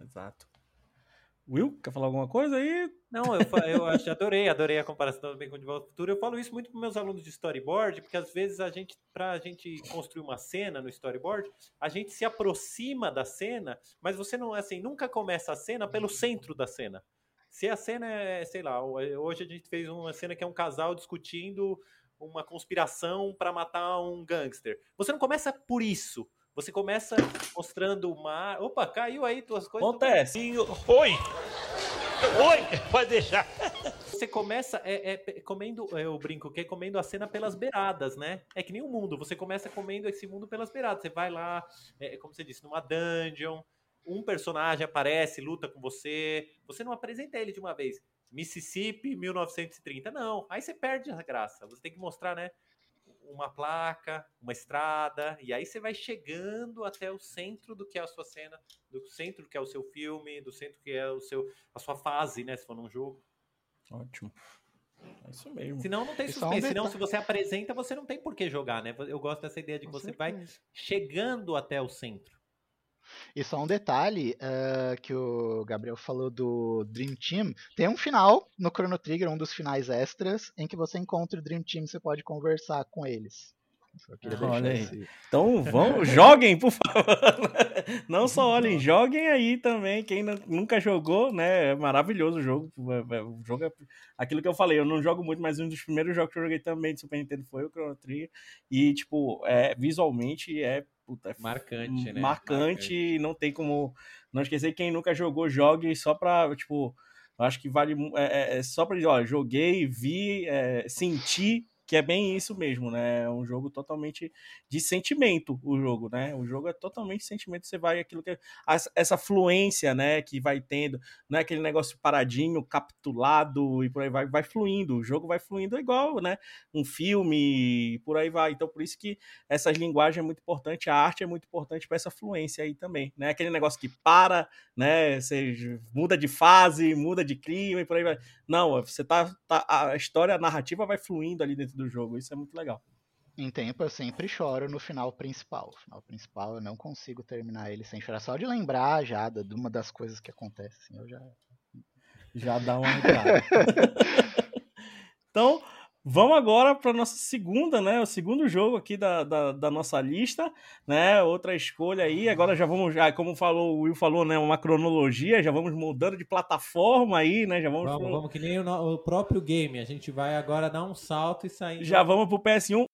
Exato. Will, quer falar alguma coisa aí? Não, eu, eu adorei, adorei a comparação também com o De Volta ao Futuro. Eu falo isso muito para meus alunos de storyboard, porque às vezes a gente, para a gente construir uma cena no storyboard, a gente se aproxima da cena, mas você não, assim, nunca começa a cena pelo centro da cena. Se a cena é, sei lá, hoje a gente fez uma cena que é um casal discutindo uma conspiração para matar um gangster. Você não começa por isso. Você começa mostrando o mar. Opa, caiu aí tuas coisas. Acontece. Oi! Oi! Pode deixar. Você começa é, é, comendo, eu brinco que é comendo a cena pelas beiradas, né? É que nem o mundo. Você começa comendo esse mundo pelas beiradas. Você vai lá, é, como você disse, numa dungeon. Um personagem aparece, luta com você. Você não apresenta ele de uma vez. Mississippi, 1930. Não. Aí você perde a graça. Você tem que mostrar, né? Uma placa, uma estrada, e aí você vai chegando até o centro do que é a sua cena, do centro que é o seu filme, do centro que é o seu, a sua fase, né? Se for num jogo. Ótimo. É isso mesmo. Senão não tem é suspense. Um Senão, se você apresenta, você não tem por que jogar, né? Eu gosto dessa ideia de que você vai chegando até o centro. E só um detalhe uh, que o Gabriel falou do Dream Team. Tem um final no Chrono Trigger, um dos finais extras, em que você encontra o Dream Team e você pode conversar com eles. Ah, olha aí. Esse... Então vão, joguem, por favor. Não só olhem, joguem aí também. Quem nunca jogou, né? É maravilhoso o jogo. É, é, o jogo é aquilo que eu falei. Eu não jogo muito, mas um dos primeiros jogos que eu joguei também de Super Nintendo foi o Chrono Trigger. E, tipo, é, visualmente é puta, é marcante, né? Marcante, e não tem como não esquecer quem nunca jogou, jogue só pra, tipo, acho que vale é, é, é só pra dizer, ó, joguei, vi, é, senti que é bem isso mesmo, né? É um jogo totalmente de sentimento, o jogo, né? O jogo é totalmente sentimento, você vai aquilo que essa fluência, né, que vai tendo, não é aquele negócio paradinho, capitulado e por aí vai, vai fluindo, o jogo vai fluindo igual, né? Um filme, por aí vai. Então por isso que essa linguagem é muito importante, a arte é muito importante para essa fluência aí também, né? Aquele negócio que para, né, você muda de fase, muda de clima e por aí vai. Não, você tá, tá a história, a narrativa vai fluindo ali dentro do jogo. Isso é muito legal. Em tempo eu sempre choro no final principal. O final principal eu não consigo terminar ele sem chorar. Só de lembrar já de uma das coisas que acontecem, eu já. Já dá uma Então, Vamos agora para nossa segunda, né? O segundo jogo aqui da, da, da, nossa lista, né? Outra escolha aí. Agora já vamos, já, como falou, o Will falou, né? Uma cronologia, já vamos mudando de plataforma aí, né? Já vamos. Vamos, pro... vamos que nem o, o, próprio game. A gente vai agora dar um salto e sair. Já vamos pro PS1.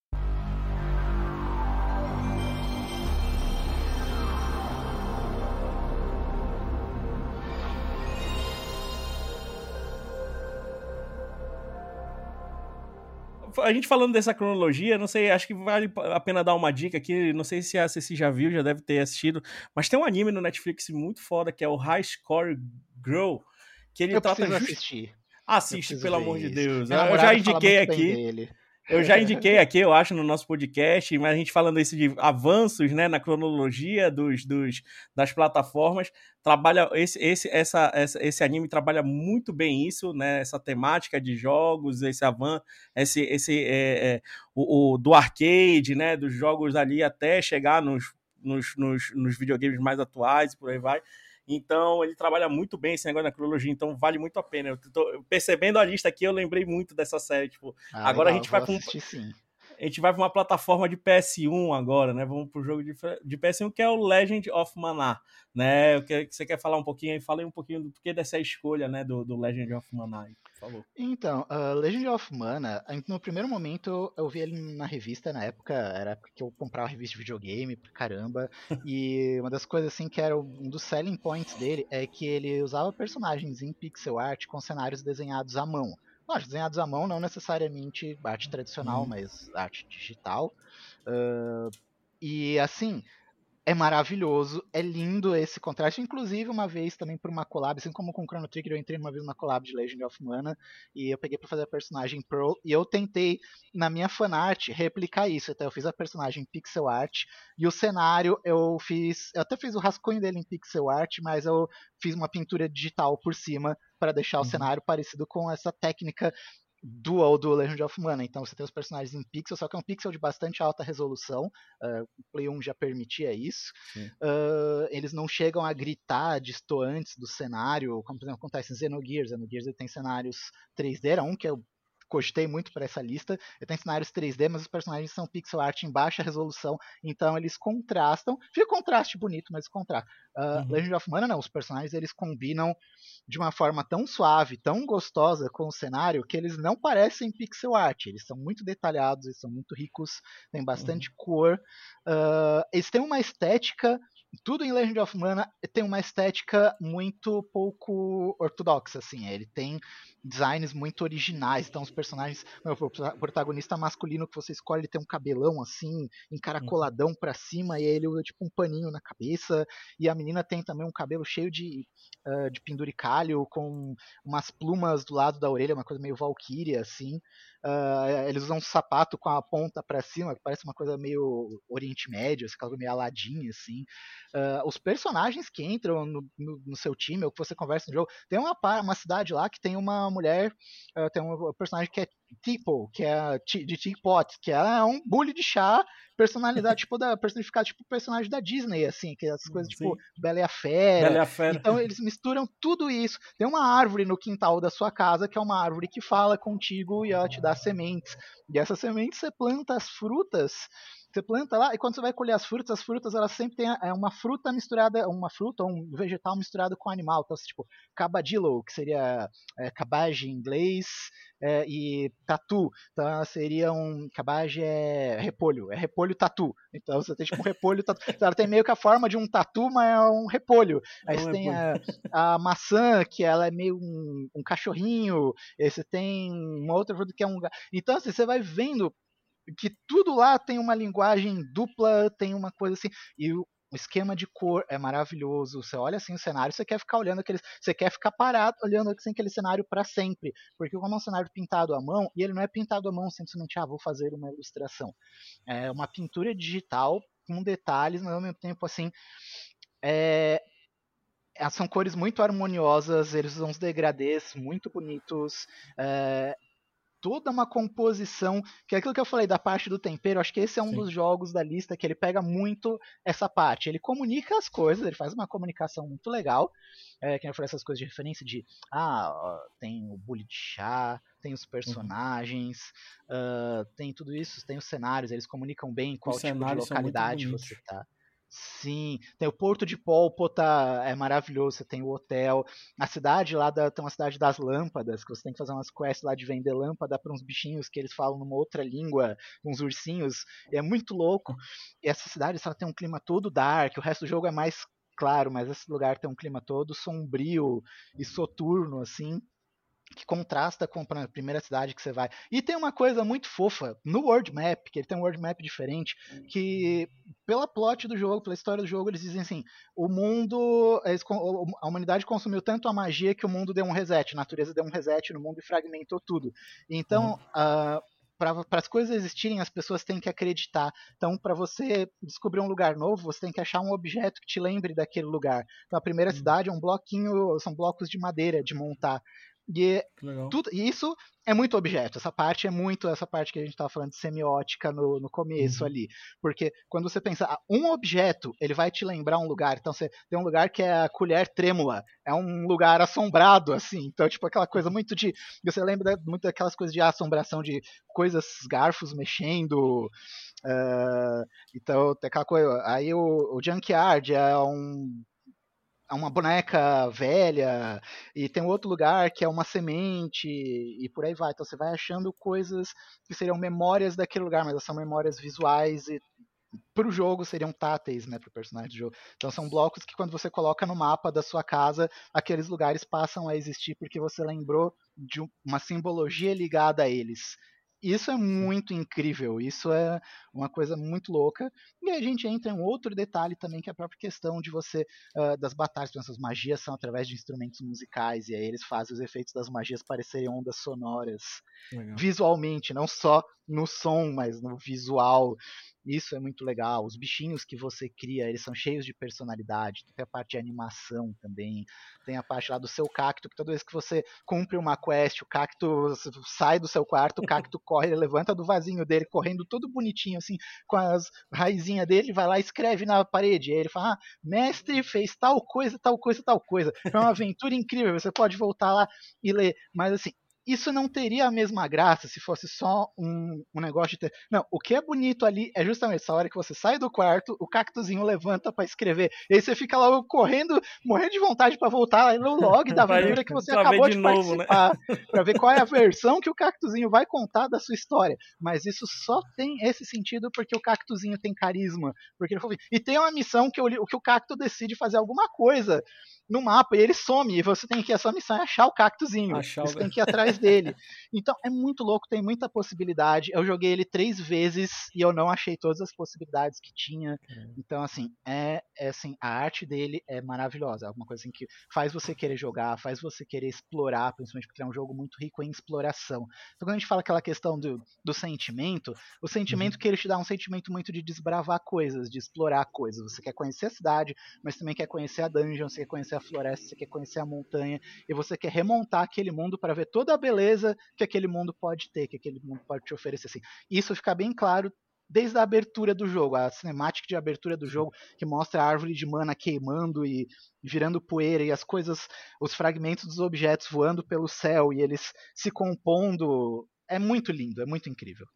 A gente falando dessa cronologia, não sei, acho que vale a pena dar uma dica aqui. Não sei se a Ceci já viu, já deve ter assistido, mas tem um anime no Netflix muito foda que é o High Score Grow, que ele eu trata just... assistir. Assiste, pelo amor de Deus. Eu já indiquei aqui. Eu já indiquei aqui, eu acho, no nosso podcast, mas a gente falando isso de avanços né, na cronologia dos, dos, das plataformas, trabalha esse, esse, essa, essa, esse anime trabalha muito bem isso, né? Essa temática de jogos, esse avan, esse, esse é, é, o, o, do arcade, né? Dos jogos ali até chegar nos, nos, nos, nos videogames mais atuais e por aí vai. Então, ele trabalha muito bem esse negócio da cronologia, então vale muito a pena. Eu tô, percebendo a lista aqui, eu lembrei muito dessa série. Tipo, ah, agora legal, a gente vai com. A gente vai para uma plataforma de PS1 agora, né? Vamos para o jogo de, de PS1 que é o Legend of Mana, né? O que você quer falar um pouquinho aí? Fala aí um pouquinho do porquê dessa escolha, né? Do, do Legend of Mana, por favor. Então, uh, Legend of Mana, no primeiro momento eu vi ele na revista na época, era época que eu comprava revista de videogame pra caramba, e uma das coisas assim que era um dos selling points dele é que ele usava personagens em pixel art com cenários desenhados à mão. Lógico, desenhados à mão, não necessariamente arte tradicional, uhum. mas arte digital. Uh, e assim, é maravilhoso, é lindo esse contraste. Inclusive, uma vez também por uma collab, assim como com Chrono Trigger, eu entrei uma vez numa collab de Legend of Mana e eu peguei para fazer a personagem Pearl e eu tentei, na minha fanart, replicar isso. Então, eu fiz a personagem pixel art e o cenário eu fiz. Eu até fiz o rascunho dele em pixel art, mas eu fiz uma pintura digital por cima para deixar uhum. o cenário parecido com essa técnica dual do Legend of Mana. Então você tem os personagens em pixel, só que é um pixel de bastante alta resolução. Uh, o Play 1 já permitia isso. Uh, eles não chegam a gritar distoantes do cenário, como por exemplo acontece em Xenogears. Xenogears ele tem cenários 3D, era um que é o cogitei muito para essa lista. Ele tem cenários 3D, mas os personagens são pixel art em baixa resolução, então eles contrastam. Fica um contraste bonito, mas contrasta. Uh, uhum. Legend of Mana não, os personagens eles combinam de uma forma tão suave, tão gostosa com o cenário que eles não parecem pixel art. Eles são muito detalhados, eles são muito ricos, tem bastante uhum. cor. Uh, eles têm uma estética tudo em Legend of Mana tem uma estética muito pouco ortodoxa, assim. Ele tem designs muito originais. Então, os personagens. O protagonista masculino que você escolhe, tem um cabelão assim, encaracoladão pra cima, e ele tipo um paninho na cabeça. E a menina tem também um cabelo cheio de, uh, de penduricalho, com umas plumas do lado da orelha, uma coisa meio valquíria, assim. Uh, eles usam um sapato com a ponta para cima, que parece uma coisa meio Oriente Médio, essa coisa meio aladinha, assim. Uh, os personagens que entram no, no, no, seu time, ou que você conversa no jogo, tem uma, uma cidade lá que tem uma mulher, uh, tem um personagem que é Tipo, que é de Teapot, que é um bully de chá, personalidade, tipo, da, personificado, tipo, personagem da Disney, assim, que é essas coisas, tipo, Sim. tipo, Bela e a Fera. Bela e a Fera. Então, eles misturam tudo isso. Tem uma árvore no quintal da sua casa, que é uma árvore que fala contigo e ela te dá sementes. E essas sementes você planta as frutas você planta lá e quando você vai colher as frutas, as frutas elas sempre têm é uma fruta misturada, uma fruta ou um vegetal misturado com animal. Então, tipo, cabadillo, que seria é, cabage em inglês, é, e tatu. Então, seria um. Cabage é repolho, é repolho tatu. Então, você tem tipo um repolho tatu. Então, ela tem meio que a forma de um tatu, mas é um repolho. Aí você tem a, a, maçã, que ela é meio um, um cachorrinho. Aí você tem uma outra fruta que é um. Então, assim, você vai vendo que tudo lá tem uma linguagem dupla, tem uma coisa assim. E o, esquema de cor é maravilhoso. Você olha assim o cenário, você quer ficar olhando aquele, você quer ficar parado olhando assim aquele cenário para sempre, porque como é um cenário pintado à mão e ele não é pintado à mão simplesmente ah vou fazer uma ilustração, é uma pintura digital com detalhes, mas ao mesmo tempo assim é, são cores muito harmoniosas, eles usam uns degradês muito bonitos. É, toda uma composição, que é aquilo que eu falei da parte do tempero, acho que esse é um Sim. dos jogos da lista que ele pega muito essa parte. Ele comunica as coisas, ele faz uma comunicação muito legal, é, que falei essas coisas de referência de, ah, tem o bully de chá, tem os uhum. personagens, uhum. uh, tem tudo isso, tem os cenários, eles comunicam bem qual tipo de localidade você tá. Sim, tem o Porto de Pólpota, é maravilhoso, você tem o hotel. A cidade lá, da, tem uma cidade das lâmpadas, que você tem que fazer umas quests lá de vender lâmpada para uns bichinhos que eles falam numa outra língua, uns ursinhos. é muito louco. E essa cidade ela tem um clima todo dark, o resto do jogo é mais claro, mas esse lugar tem um clima todo sombrio e soturno, assim. Que contrasta com a primeira cidade que você vai. E tem uma coisa muito fofa no world map, que ele tem um world map diferente, que pela plot do jogo, pela história do jogo, eles dizem assim: o mundo, a humanidade consumiu tanto a magia que o mundo deu um reset, a natureza deu um reset no mundo e fragmentou tudo. Então, uhum. uh, para as coisas existirem, as pessoas têm que acreditar. Então, para você descobrir um lugar novo, você tem que achar um objeto que te lembre daquele lugar. Então, a primeira uhum. cidade é um bloquinho, são blocos de madeira de montar. E, tudo, e isso é muito objeto. Essa parte é muito essa parte que a gente estava falando de semiótica no, no começo uhum. ali. Porque quando você pensa, ah, um objeto, ele vai te lembrar um lugar. Então você tem um lugar que é a colher trêmula. É um lugar assombrado, assim. Então, tipo, aquela coisa muito de. Você lembra muito daquelas coisas de assombração de coisas, garfos mexendo. Uh, então, tem aquela coisa. Aí o, o Junkyard é um uma boneca velha, e tem outro lugar que é uma semente, e por aí vai. Então você vai achando coisas que seriam memórias daquele lugar, mas são memórias visuais e para o jogo seriam táteis, né, para o personagem do jogo. Então são blocos que quando você coloca no mapa da sua casa, aqueles lugares passam a existir porque você lembrou de uma simbologia ligada a eles. Isso é muito incrível, isso é uma coisa muito louca. E a gente entra em um outro detalhe também, que é a própria questão de você, uh, das batalhas, essas magias são através de instrumentos musicais, e aí eles fazem os efeitos das magias parecerem ondas sonoras, Legal. visualmente, não só no som, mas no visual. Isso é muito legal. Os bichinhos que você cria, eles são cheios de personalidade. Tem a parte de animação também. Tem a parte lá do seu cacto, que toda vez que você cumpre uma quest, o cacto sai do seu quarto, o cacto corre, ele levanta do vasinho dele, correndo todo bonitinho, assim, com as raizinhas dele, vai lá e escreve na parede. E aí ele fala: ah, mestre fez tal coisa, tal coisa, tal coisa. É uma aventura incrível, você pode voltar lá e ler. Mas assim, isso não teria a mesma graça se fosse só um, um negócio de ter. Não, o que é bonito ali é justamente essa hora que você sai do quarto, o cactuzinho levanta para escrever. E aí você fica lá correndo, morrendo de vontade para voltar lá no log da aventura que você acabou de, de novo, né? participar. Né? para ver qual é a versão que o cactuzinho vai contar da sua história. Mas isso só tem esse sentido porque o cactuzinho tem carisma. Porque ele E tem uma missão que o, que o cacto decide fazer alguma coisa no mapa e ele some. E você tem que. A sua missão é achar o cactuzinho. Achar você o... tem que ir atrás dele. Então é muito louco, tem muita possibilidade. Eu joguei ele três vezes e eu não achei todas as possibilidades que tinha. É. Então, assim, é, é assim, a arte dele é maravilhosa. É uma coisa assim, que faz você querer jogar, faz você querer explorar, principalmente porque é um jogo muito rico em exploração. Então, quando a gente fala aquela questão do, do sentimento, o sentimento uhum. que ele te dá é um sentimento muito de desbravar coisas, de explorar coisas. Você quer conhecer a cidade, mas também quer conhecer a dungeon, você quer conhecer conhecer a floresta, você quer conhecer a montanha e você quer remontar aquele mundo para ver toda a beleza que aquele mundo pode ter, que aquele mundo pode te oferecer. Assim. Isso fica bem claro desde a abertura do jogo, a cinemática de abertura do jogo que mostra a árvore de mana queimando e virando poeira e as coisas, os fragmentos dos objetos voando pelo céu e eles se compondo. É muito lindo, é muito incrível.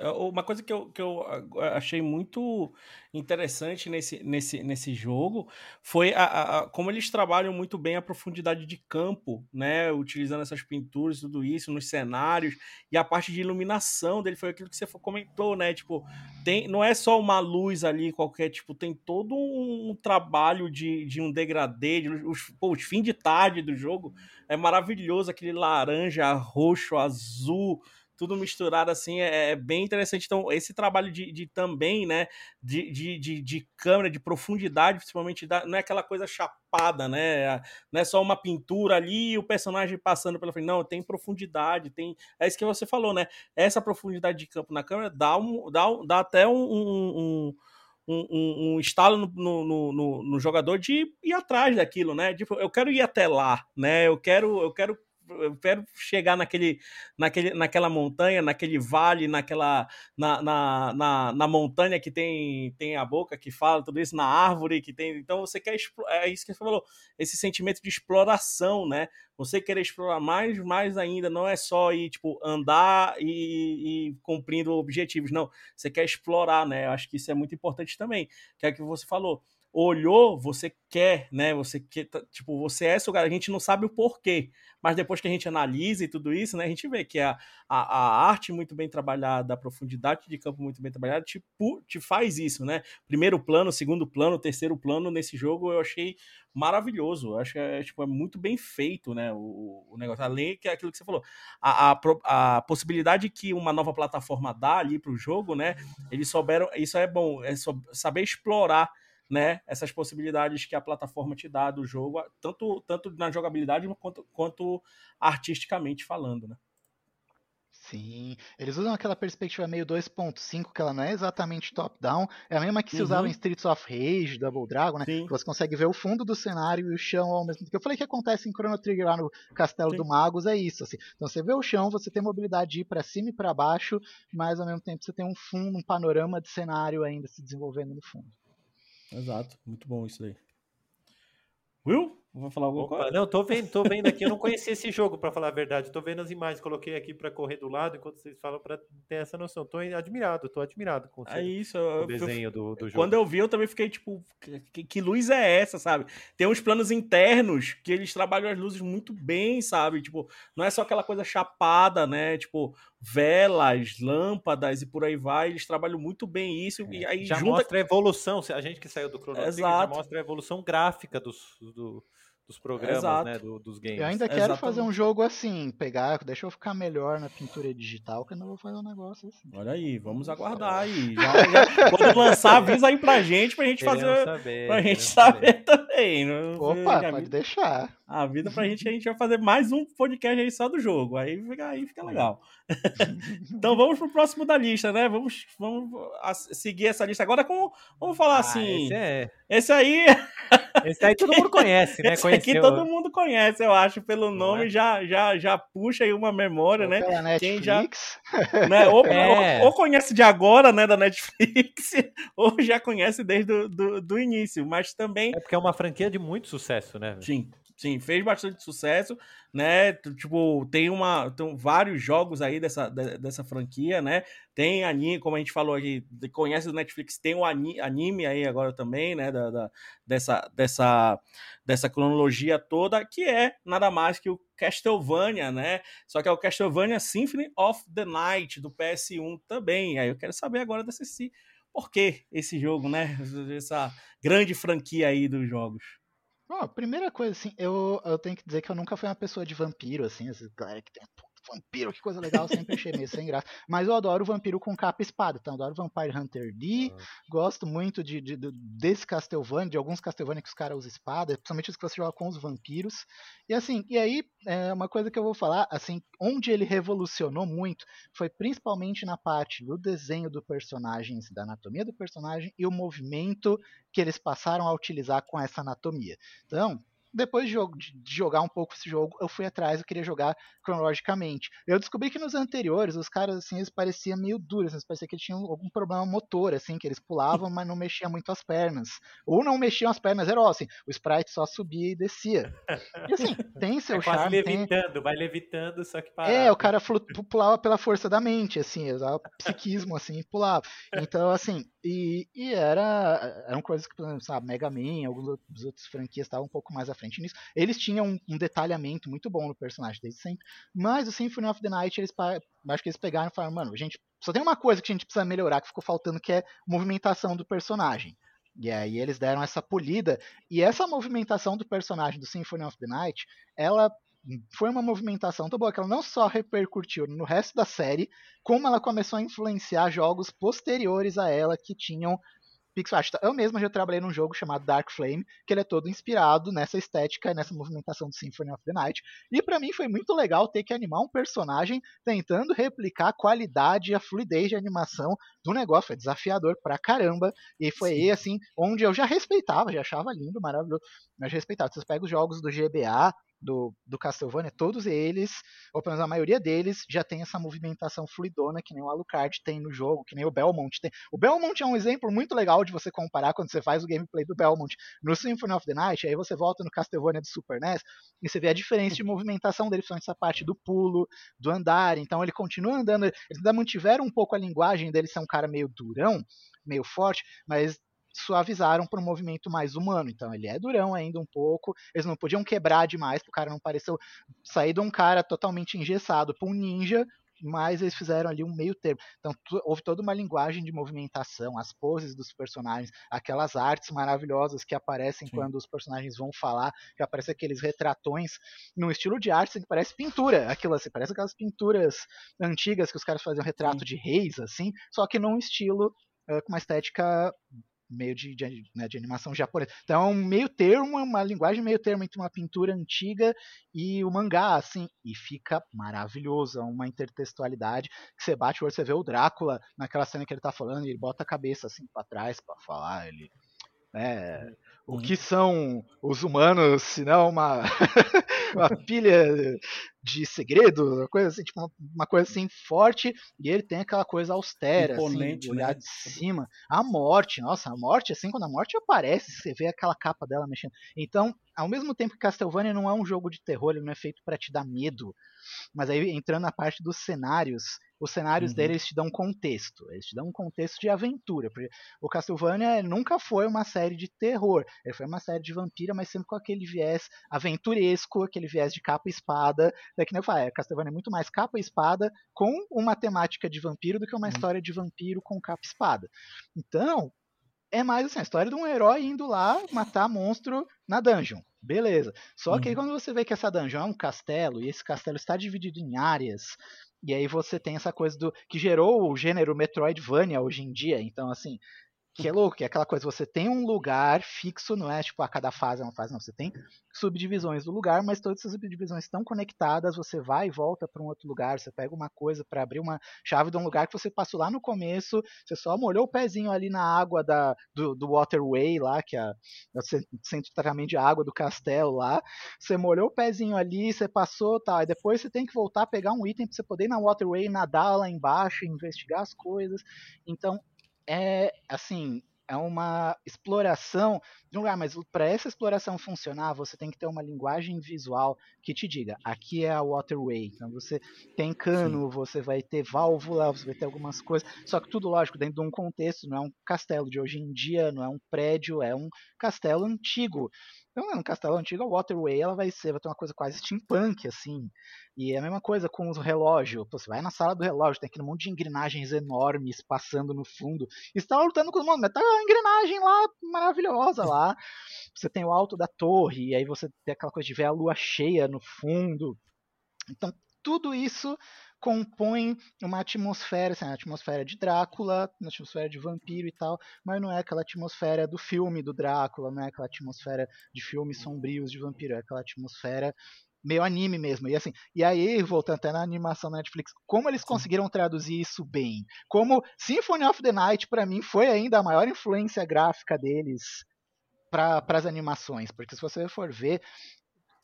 É, uma coisa que eu, que eu achei muito interessante nesse, nesse, nesse jogo foi a, a, como eles trabalham muito bem a profundidade de campo, né? Utilizando essas pinturas tudo isso nos cenários e a parte de iluminação dele foi aquilo que você comentou, né? Tipo, tem, não é só uma luz ali qualquer, tipo, tem todo um, trabalho de, de um degradê, de, os, pô, os fim de tarde do jogo é maravilhoso, aquele laranja, roxo, azul tudo misturado assim, é, é, bem interessante. Então, esse trabalho de, de também, né, de, de, de, câmera, de profundidade, principalmente, da, não é aquela coisa chapada, né? Não é só uma pintura ali e o personagem passando pela frente. Não, tem profundidade, tem. É isso que você falou, né? Essa profundidade de campo na câmera dá, um, dá, dá até um, um, um um, um, estalo no, no, no, no, jogador de ir atrás daquilo, né? Tipo, eu quero ir até lá, né? Eu quero, eu quero eu quero chegar naquele, naquele, naquela montanha, naquele vale, naquela na, na, na, na, montanha que tem, tem a boca que fala tudo isso, na árvore que tem. Então você quer é isso que você falou, esse sentimento de exploração, né? Você querer explorar mais, mais ainda, não é só ir tipo andar e, e cumprindo objetivos, não. Você quer explorar, né? Eu acho que isso é muito importante também, que é o que você falou olhou, você quer, né? Você quer, tipo, você é seu, a gente não sabe o porquê, mas depois que a gente analisa e tudo isso, né, a gente vê que a, a, a arte muito bem trabalhada, a profundidade de campo muito bem trabalhada, te, te faz isso, né? Primeiro plano, segundo plano, terceiro plano nesse jogo eu achei maravilhoso. Eu acho que é, tipo, é muito bem feito, né? O, o negócio. Além que é aquilo que você falou, a, a, a possibilidade que uma nova plataforma dá ali para o jogo, né? Eles souberam, isso é bom, é saber explorar né, essas possibilidades que a plataforma te dá do jogo, tanto, tanto na jogabilidade quanto, quanto artisticamente falando, né? Sim, eles usam aquela perspectiva meio 2.5, que ela não é exatamente top-down, é a mesma que se uhum. usava em Streets of Rage, Double Dragon, né? Sim. Que você consegue ver o fundo do cenário e o chão ao mesmo tempo. Eu falei que acontece em Chrono Trigger lá no Castelo Sim. do Magos, é isso, assim. Então você vê o chão, você tem mobilidade de ir para cima e para baixo, mas ao mesmo tempo você tem um fundo, um panorama de cenário ainda se desenvolvendo no fundo. Exato, muito bom isso aí. Will? Vou falar alguma Opa, coisa? Não, tô vendo, tô vendo aqui. Eu não conhecia esse jogo, para falar a verdade. Tô vendo as imagens, coloquei aqui para correr do lado enquanto vocês falam para ter essa noção. Tô admirado, tô admirado com é isso, o desenho eu, do, do jogo. Quando eu vi, eu também fiquei tipo, que, que, luz é essa, sabe? Tem uns planos internos que eles trabalham as luzes muito bem, sabe? Tipo, não é só aquela coisa chapada, né? Tipo, velas, lâmpadas e por aí vai. Eles trabalham muito bem isso. É, e aí já junta... mostra a evolução. A gente que saiu do Chrono Trigger já mostra a evolução gráfica dos, do dos programas, né, do, dos games. Eu ainda quero Exatamente. fazer um jogo assim, pegar, deixa eu ficar melhor na pintura digital, que eu não vou fazer um negócio assim. Olha aí, vamos aguardar aí. Já, já, quando lançar, avisa aí pra gente, pra gente queremos fazer, saber, pra gente saber, saber também. Não, Opa, pode deixar. A vida pra gente, a gente vai fazer mais um podcast aí só do jogo, aí fica, aí fica legal. então vamos pro próximo da lista, né? Vamos, vamos seguir essa lista agora com, vamos falar ah, assim... Esse, é... esse aí... Esse aí todo mundo conhece, né? Esse aqui todo mundo conhece, eu acho, pelo nome, é? já, já, já puxa aí uma memória, ou né? Pela Netflix. Quem já, né? Ou, é. ou, ou, conhece de agora, né, da Netflix, ou já conhece desde o do, do início, mas também... É porque é uma franquia de muito sucesso, né? Sim, Sim, fez bastante sucesso, né? Tipo, tem uma, tem vários jogos aí dessa, dessa franquia, né? Tem anime, como a gente falou aqui, conhece do Netflix, tem o anime aí agora também, né? Da, da, dessa, dessa, dessa cronologia toda, que é nada mais que o Castlevania, né? Só que é o Castlevania Symphony of the Night do PS1 também. Aí eu quero saber agora desse por que esse jogo, né? Essa grande franquia aí dos jogos. Bom, primeira coisa, assim, eu, eu tenho que dizer que eu nunca fui uma pessoa de vampiro, assim, essa galera que tem vampiro, que coisa legal, sempre achei meio sem graça. Mas eu adoro vampiro com capa e espada, então eu adoro Vampire Hunter D, ah. gosto muito de, de, de, desse Castlevania, de alguns Castlevania que os caras usam espada, principalmente os que você joga com os vampiros. E assim, e aí, é uma coisa que eu vou falar, assim, onde ele revolucionou muito foi principalmente na parte do desenho do personagem, da anatomia do personagem e o movimento que eles passaram a utilizar com essa anatomia. Então, depois de, jogar um pouco esse jogo, eu fui atrás, eu queria jogar cronologicamente. Eu descobri que nos anteriores, os caras, assim, eles pareciam meio duros, assim, parecia que eles tinham algum problema motor, assim, que eles pulavam, mas não mexiam muito as pernas. Ou não mexiam as pernas, era assim, o sprite só subia e descia. E assim, tem seu é charme. Vai levitando, tem... vai levitando, só que para. É, o cara pulava pela força da mente, assim, usava psiquismo, assim, e pulava. Então, assim, e, e era, eram coisas que, por exemplo, sabe, Mega Man, alguns outros franquias estavam um pouco mais à frente nisso. Eles tinham um, um, detalhamento muito bom no personagem desde sempre. Mas o Symphony of the Night, eles acho que eles pegaram e falaram, mano, gente, só tem uma coisa que a gente precisa melhorar, que ficou faltando, que é movimentação do personagem. E aí eles deram essa polida. E essa movimentação do personagem do Symphony of the Night, ela foi uma movimentação tão boa que ela não só repercutiu no resto da série, como ela começou a influenciar jogos posteriores a ela que tinham pixel art. Eu mesmo já trabalhei num jogo chamado Dark Flame, que ele é todo inspirado nessa estética, nessa movimentação do Symphony of the Night. E para mim foi muito legal ter que animar um personagem tentando replicar a qualidade e a fluidez de animação do negócio. Foi desafiador pra caramba. E foi aí, assim, onde eu já respeitava, já achava lindo, maravilhoso, mas respeitava. Você pega os jogos do GBA, do, do Castlevania, todos eles, ou pelo menos a maioria deles, já tem essa movimentação fluidona que nem o Alucard tem no jogo, que nem o Belmont tem. O Belmont é um exemplo muito legal de você comparar quando você faz o gameplay do Belmont no Symphony of the Night, aí você volta no Castlevania do Super NES e você vê a diferença de movimentação dele, principalmente essa parte do pulo, do andar, então ele continua andando, eles ainda mantiveram um pouco a linguagem dele ser um cara meio durão, meio forte, mas suavizaram para um movimento mais humano. Então ele é durão ainda um pouco. Eles não podiam quebrar demais para o cara não parecer sair de um cara totalmente engessado para um ninja mas eles fizeram ali um meio termo. Então houve toda uma linguagem de movimentação, as poses dos personagens, aquelas artes maravilhosas que aparecem Sim. quando os personagens vão falar, que aparecem aqueles retratões num estilo de arte que parece pintura, aquilo assim, parece aquelas pinturas antigas que os caras faziam retrato Sim. de reis, assim, só que num estilo com uma estética meio de, de, né, de, animação japonesa. Então é um meio termo, uma linguagem meio termo entre uma pintura antiga e o mangá, assim, e fica maravilhoso, é uma intertextualidade que você bate o olho, você vê o Drácula naquela cena que ele tá falando, e ele bota a cabeça assim para trás para falar, ele né, o que são os humanos, se não uma, uma pilha de segredo, uma coisa assim, tipo, uma coisa assim forte, e ele tem aquela coisa austera, assim, Imponente, assim, olhar né? de cima. A morte, nossa, a morte, assim, quando a morte aparece, você vê aquela capa dela mexendo. Então, ao mesmo tempo que Castlevania não é um jogo de terror, ele não é feito para te dar medo, mas aí entrando na parte dos cenários, os cenários uhum. dele eles te dão um contexto, eles te dão um contexto de aventura. Porque o Castlevania nunca foi uma série de terror, ele foi uma série de vampira, mas sempre com aquele viés aventuresco, aquele viés de capa e espada. É que nem eu falei, é, Castlevania é muito mais capa e espada com uma temática de vampiro do que uma uhum. história de vampiro com capa e espada. Então, é mais assim, a história de um herói indo lá matar monstro na dungeon. Beleza. Só uhum. que aí quando você vê que essa dungeon é um castelo e esse castelo está dividido em áreas, e aí você tem essa coisa do que gerou o gênero Metroidvania hoje em dia. Então, assim, que é louco, que é aquela coisa, você tem um lugar fixo, não é tipo a cada fase é uma fase, não, você tem subdivisões do lugar, mas todas essas subdivisões estão conectadas, você vai e volta para um outro lugar, você pega uma coisa para abrir uma chave de um lugar que você passou lá no começo, você só molhou o pezinho ali na água da, do, do waterway lá, que é, o centro de tratamento de água do castelo lá, você molhou o pezinho ali, você passou, tal, e depois você tem que voltar a pegar um item para você poder ir na waterway, nadar lá embaixo, investigar as coisas, então é assim, é uma exploração de um lugar, mas para essa exploração funcionar, você tem que ter uma linguagem visual que te diga, aqui é a waterway. Então você tem cano, Sim. você vai ter válvula, você vai ter algumas coisas, só que tudo lógico dentro de um contexto, não é um castelo de hoje em dia, não é um prédio, é um castelo antigo. Então, no castelo antigo, a Waterway ela vai ser, vai ter uma coisa quase steampunk, assim. E é a mesma coisa com os relógios. Você vai na sala do relógio, tem aquele monte de engrenagens enormes passando no fundo. E você tá lutando com os monstros, mas tá a engrenagem lá maravilhosa lá. Você tem o alto da torre, e aí você tem aquela coisa de ver a lua cheia no fundo. Então, tudo isso compõe uma atmosfera, assim, a atmosfera de Drácula, uma atmosfera de vampiro e tal, mas não é aquela atmosfera do filme do Drácula, não é aquela atmosfera de filmes sombrios de vampiro, é aquela atmosfera meio anime mesmo. E assim, e aí, voltando até na animação da Netflix, como eles conseguiram traduzir isso bem? Como Symphony of the Night, para mim, foi ainda a maior influência gráfica deles para as animações, porque se você for ver,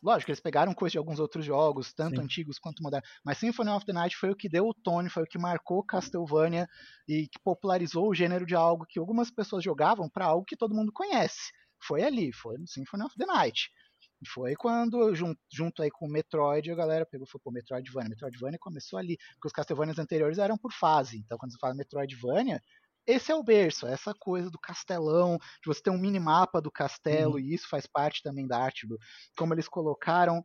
Lógico, eles pegaram coisas de alguns outros jogos, tanto Sim. antigos quanto modernos, mas Symphony of the Night foi o que deu o tone, foi o que marcou Castlevania e que popularizou o gênero de algo que algumas pessoas jogavam para algo que todo mundo conhece. Foi ali, foi no Symphony of the Night. E foi quando, junto, junto aí com o Metroid, a galera pegou e falou, pô, Metroidvania. Metroidvania começou ali, porque os Castlevanias anteriores eram por fase. Então, quando você fala Metroidvania, esse é o berço, é essa coisa do castelão, de você ter um minimapa do castelo, uhum. e isso faz parte também da arte, do, como eles colocaram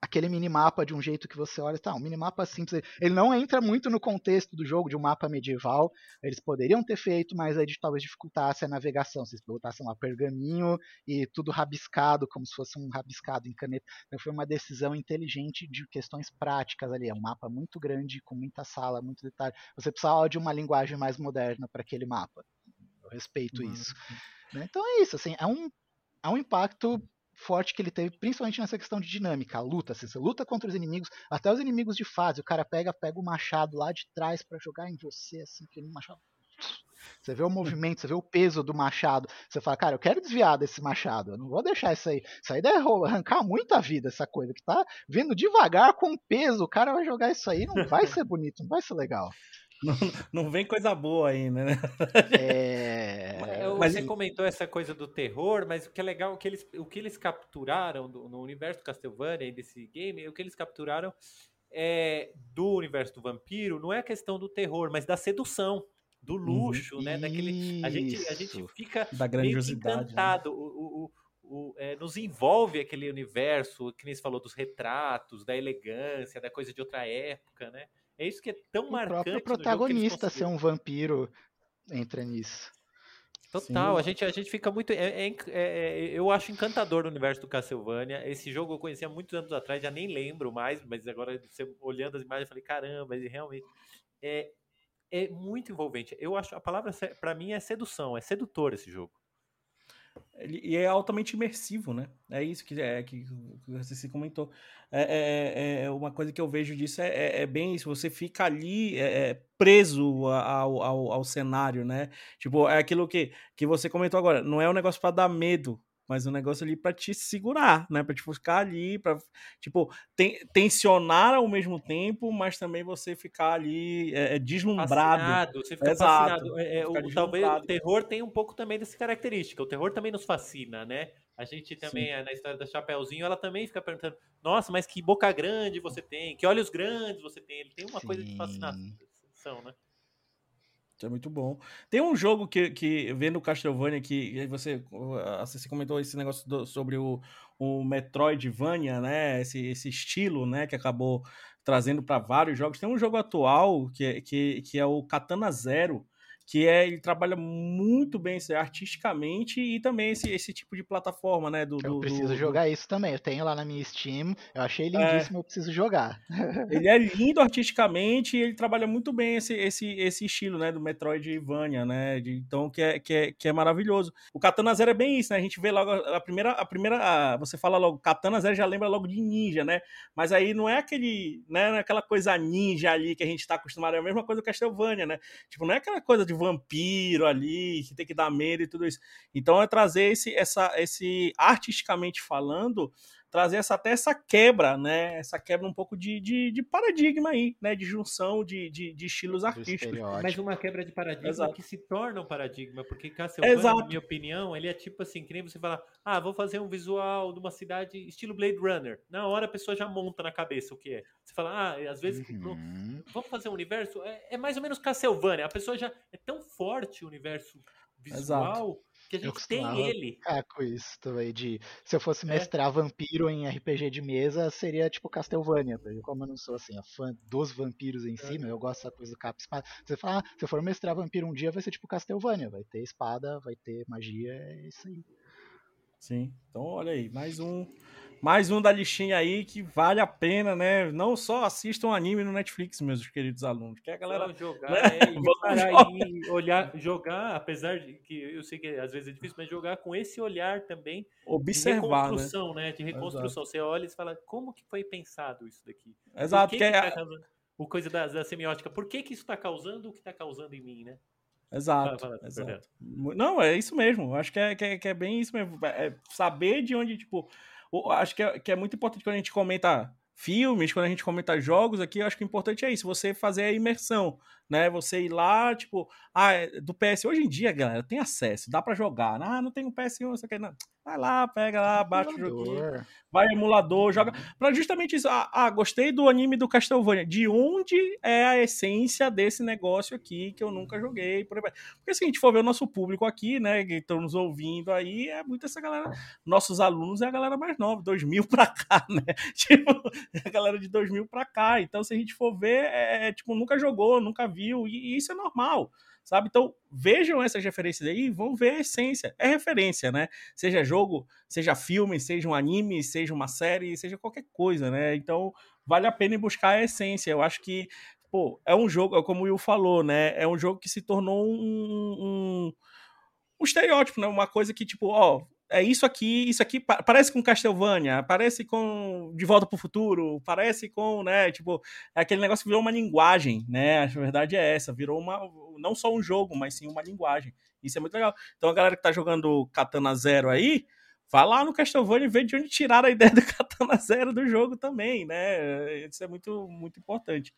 aquele minimapa de um jeito que você olha, tá, um minimapa simples, ele não entra muito no contexto do jogo de um mapa medieval, eles poderiam ter feito, mas aí talvez dificultasse a navegação, se eles botassem lá pergaminho e tudo rabiscado, como se fosse um rabiscado em caneta, então foi uma decisão inteligente de questões práticas ali, é um mapa muito grande, com muita sala, muito detalhe, você precisava de uma linguagem mais moderna para aquele mapa, eu respeito uhum. isso. Né? Então é isso, assim, é um, é um impacto forte que ele teve, principalmente nessa questão de dinâmica, a luta. Assim, você luta contra os inimigos, até os inimigos de fase. O cara pega, pega o machado lá de trás para jogar em você, assim, que o machado. Você vê o movimento, você vê o peso do machado. Você fala, cara, eu quero desviar desse machado. Eu não vou deixar isso aí. Isso aí deve arrancar muita vida, essa coisa que tá vindo devagar com peso. O cara vai jogar isso aí, não vai ser bonito, não vai ser legal. Não, não vem coisa boa ainda, né? É... Mas você comentou essa coisa do terror, mas o que é legal, o que eles, o que eles capturaram do, no universo Castlevania e desse game, o que eles capturaram é, do universo do vampiro não é a questão do terror, mas da sedução. do uhum. luxo, uhum. né? Daquele, a gente, a gente fica da grandiosidade, né? encantado. Né? O, o, o, é, nos envolve aquele universo, que nem você falou, dos retratos, da elegância, da coisa de outra época, né? É isso que é tão o marcante. O próprio protagonista ser um vampiro entra nisso. Total, a gente, a gente fica muito. É, é, é, eu acho encantador o universo do Castlevania. Esse jogo eu conhecia muitos anos atrás, já nem lembro mais, mas agora olhando as imagens, eu falei, caramba, ele realmente. É, é muito envolvente. Eu acho a palavra para mim é sedução, é sedutor esse jogo. E é altamente imersivo, né? É isso que, é, que, que você se comentou. É, é, é, é uma coisa que eu vejo disso é, é, é bem isso. Você fica ali é, preso ao, ao, ao, cenário, né? Tipo, é aquilo que, que você comentou agora. Não é um negócio para dar medo mas um negócio ali para te segurar, né? Para te ficar ali, para tipo ten, tensionar ao mesmo tempo, mas também você ficar ali é, deslumbrado. Fascinado, você fica Exato, fascinado. É, o, talvez o terror tem um pouco também dessa característica. O terror também nos fascina, né? A gente também, Sim. na história da Chapeuzinho, ela também fica perguntando: nossa, mas que boca grande você tem, que olhos grandes você tem. Ele tem uma Sim. coisa de fascinação, né? É muito bom. Tem um jogo que, que vendo Castlevania, que você, você comentou esse negócio do, sobre o, o Metroidvania, né? Esse, esse estilo, né? Que acabou trazendo para vários jogos. Tem um jogo atual que, que, que é o Katana Zero, que é ele trabalha muito bem artisticamente e também esse, esse tipo de plataforma, né? Do, eu do, preciso do, jogar isso também. Eu tenho lá na minha Steam, eu achei é. lindíssimo, é, eu preciso jogar. ele é lindo artisticamente e ele trabalha muito bem esse, esse, esse estilo, né? Do Metroidvania, né? De, então, que é, que, é, que é maravilhoso. O Katana Zero é bem isso, né? A gente vê logo a primeira, a primeira, a, você fala logo Katana Zero já lembra logo de ninja, né? Mas aí não é aquele, né? Aquela coisa ninja ali que a gente tá acostumado, é a mesma coisa do Castlevania, né? Tipo, não é aquela coisa de vampiro ali, que tem que dar medo e tudo isso. Então é trazer esse, essa, esse artisticamente falando, trazer essa, até essa quebra, né? Essa quebra um pouco de, de, de paradigma aí, né? De junção de, de, de estilos artísticos. Mas uma quebra de paradigma Exato. que se torna um paradigma, porque Castlevania, na minha opinião, ele é tipo assim, que nem você falar, ah, vou fazer um visual de uma cidade estilo Blade Runner. Na hora a pessoa já monta na cabeça o que é. Você fala, ah, às vezes, uhum. vamos fazer um universo? É, é, mais ou menos Castlevania. A pessoa já é tão forte o universo visual. Exato que a gente tem ele. Ah, com isso também. De, se eu fosse é. mestrar é. vampiro em RPG de mesa, seria tipo Castlevania. Como eu não sou assim, a fã dos vampiros em é. si, eu gosto dessa coisa do capa espada. Você fala, ah, se eu for mestrar vampiro um dia, vai ser tipo Castlevania. Vai ter espada, vai ter magia, é isso aí. Sim, então olha aí, mais um mais um da listinha aí que vale a pena, né? Não só assistam anime no Netflix, meus queridos alunos. Que a galera. Vamos jogar, né? é, e olhar, jogar, apesar de que eu sei que às vezes é difícil, mas jogar com esse olhar também. Observar. De né? reconstrução, né? né? De reconstrução. Exato. Você olha e fala, como que foi pensado isso daqui? Exato, que, que, que é... tá o coisa da, da, semiótica. Por que, que isso está causando o que está causando em mim, né? Exato, fala, fala, exato. Não, é isso mesmo. Acho que é, que é, que é bem isso mesmo. É saber de onde, tipo, acho que é, que é muito importante quando a gente comenta filmes, quando a gente comenta jogos aqui, eu acho que o importante é isso, você fazer a imersão, né? Você ir lá, tipo, ah, é do PS. Hoje em dia, galera, tem acesso, dá para jogar. Ah, não tem um PS1, você quer não. Vai lá, pega lá, baixa o joguinho, vai emulador, joga. Pra justamente isso. Ah, ah, gostei do anime do Castlevania. De onde é a essência desse negócio aqui que eu nunca joguei? Porque se a gente for ver o nosso público aqui, né, que estão nos ouvindo aí, é muito essa galera. Nossos alunos é a galera mais nova, 2000 pra cá, né? Tipo, é a galera de 2000 pra cá. Então, se a gente for ver, é, é tipo, nunca jogou, nunca viu, e, e isso é normal sabe? Então vejam essas referências aí e vão ver a essência. É referência, né? Seja jogo, seja filme, seja um anime, seja uma série, seja qualquer coisa, né? Então vale a pena buscar a essência. Eu acho que, pô, é um jogo, é como o Will falou, né? É um jogo que se tornou um, um, um estereótipo, né? Uma coisa que, tipo, ó, é isso aqui, isso aqui parece com Castlevania, parece com De Volta para o Futuro, parece com, né, tipo, é aquele negócio que virou uma linguagem, né? A verdade é essa, virou uma não só um jogo, mas sim uma linguagem. Isso é muito legal. Então a galera que tá jogando Katana Zero aí, vá lá no Castlevania e vê de onde tiraram a ideia do Katana Zero do jogo também, né? Isso é muito muito importante.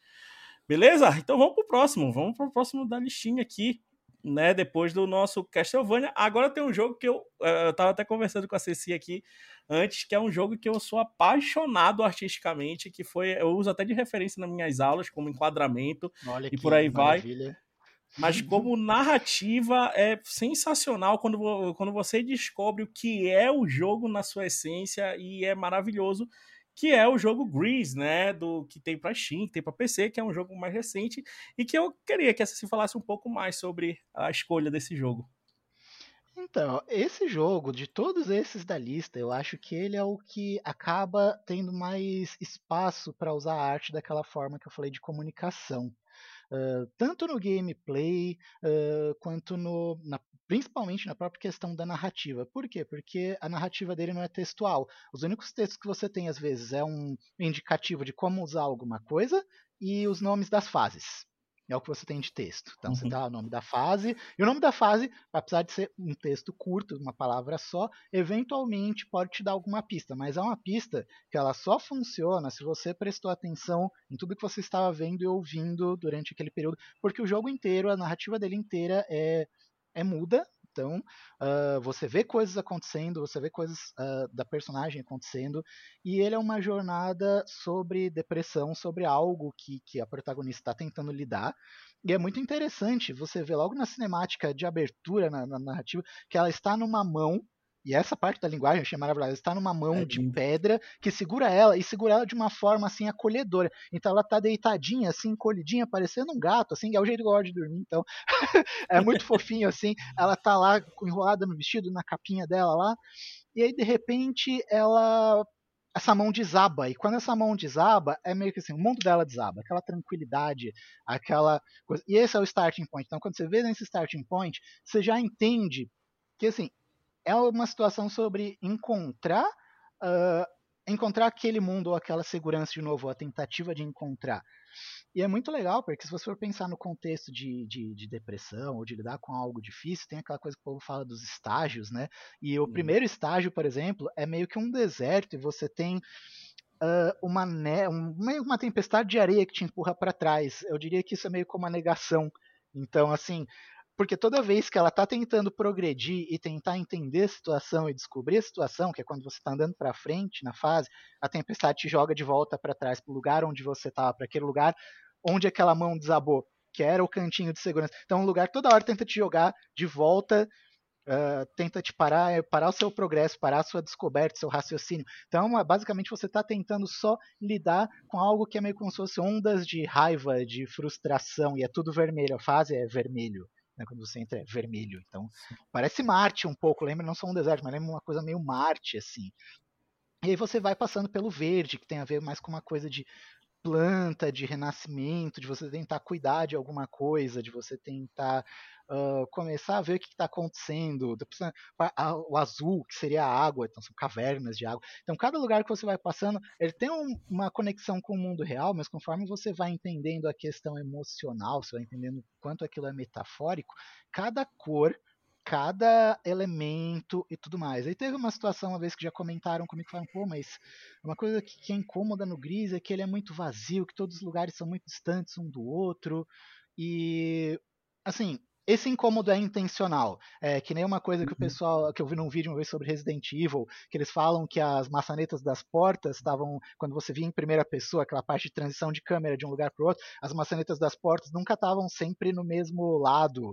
Beleza? Então vamos pro próximo, vamos pro próximo da listinha aqui né, depois do nosso Castlevania. Agora tem um jogo que eu, eh, eu tava até conversando com a Ceci aqui antes, que é um jogo que eu sou apaixonado artisticamente, que foi, eu uso até de referência nas minhas aulas como enquadramento Olha e por aí maravilha. vai. mas como narrativa é sensacional quando, quando você descobre o que é o jogo na sua essência e é maravilhoso que é o jogo Grease, né, do que tem para Steam, que tem para PC, que é um jogo mais recente e que eu queria que você falasse um pouco mais sobre a escolha desse jogo. Então, esse jogo, de todos esses da lista, eu acho que ele é o que acaba tendo mais espaço para usar a arte daquela forma que eu falei de comunicação. Tanto no gameplay uh, quanto no, na, principalmente na própria questão da narrativa. Por quê? Porque a narrativa dele não é textual. Os únicos textos que você tem, às vezes, é um indicativo de como usar alguma coisa e os nomes das fases é o que você tem de texto. Então uhum. você dá o nome da fase, e o nome da fase, apesar de ser um texto curto, uma palavra só, eventualmente pode te dar alguma pista, mas é uma pista que ela só funciona se você prestou atenção em tudo que você estava vendo e ouvindo durante aquele período, porque o jogo inteiro, a narrativa dele inteira é, é muda, então, uh, você vê coisas acontecendo, você vê coisas uh, da personagem acontecendo, e ele é uma jornada sobre depressão, sobre algo que, que a protagonista está tentando lidar. E é muito interessante você ver logo na cinemática de abertura, na, na narrativa, que ela está numa mão e essa parte da linguagem eu achei maravilhosa. Está numa mão é de pedra que segura ela e segura ela de uma forma assim acolhedora. Então ela está deitadinha, assim, encolhidinha, parecendo um gato, assim, é o jeito que eu gosto de dormir. Então é muito fofinho assim. Ela tá lá enrolada no vestido, na capinha dela lá. E aí de repente ela essa mão desaba. E quando essa mão desaba, é meio que assim, o mundo dela desaba, aquela tranquilidade, aquela coisa. E esse é o starting point. Então, quando você vê nesse starting point, você já entende que assim, é uma situação sobre encontrar uh, encontrar aquele mundo ou aquela segurança de novo, a tentativa de encontrar. E é muito legal, porque se você for pensar no contexto de, de, de, depressão ou de lidar com algo difícil, tem aquela coisa que o povo fala dos estágios, né? E o uhum. primeiro estágio, por exemplo, é meio que um deserto e você tem uh, uma, ne um, meio uma tempestade de areia que te empurra para trás. Eu diria que isso é meio como uma negação. Então, assim, porque toda vez que ela está tentando progredir e tentar entender a situação e descobrir a situação, que é quando você está andando para frente na fase, a tempestade te joga de volta para trás, para o lugar onde você estava, para aquele lugar onde aquela mão desabou, que era o cantinho de segurança. Então, um lugar toda hora tenta te jogar de volta, uh, tenta te parar, parar o seu progresso, parar a sua descoberta, seu raciocínio. Então, é, basicamente, você está tentando só lidar com algo que é meio como se fosse ondas de raiva, de frustração, e é tudo vermelho. A fase é vermelho né, quando você entra é vermelho. Então, parece Marte um pouco, lembra não só um deserto, mas lembra uma coisa meio Marte, assim. E aí você vai passando pelo verde, que tem a ver mais com uma coisa de planta, de renascimento, de você tentar cuidar de alguma coisa, de você tentar uh, começar a ver o que está acontecendo. O azul, que seria a água, então são cavernas de água. Então, cada lugar que você vai passando, ele tem um, uma conexão com o mundo real, mas conforme você vai entendendo a questão emocional, você vai entendendo quanto aquilo é metafórico, cada cor cada elemento e tudo mais. Aí teve uma situação uma vez que já comentaram comigo, falaram, pô, mas uma coisa que, que é incômoda no Gris é que ele é muito vazio, que todos os lugares são muito distantes um do outro, e assim, esse incômodo é intencional. É que nem uma coisa que o uhum. pessoal, que eu vi num vídeo uma vez sobre Resident Evil, que eles falam que as maçanetas das portas estavam, quando você via em primeira pessoa, aquela parte de transição de câmera de um lugar para outro, as maçanetas das portas nunca estavam sempre no mesmo lado.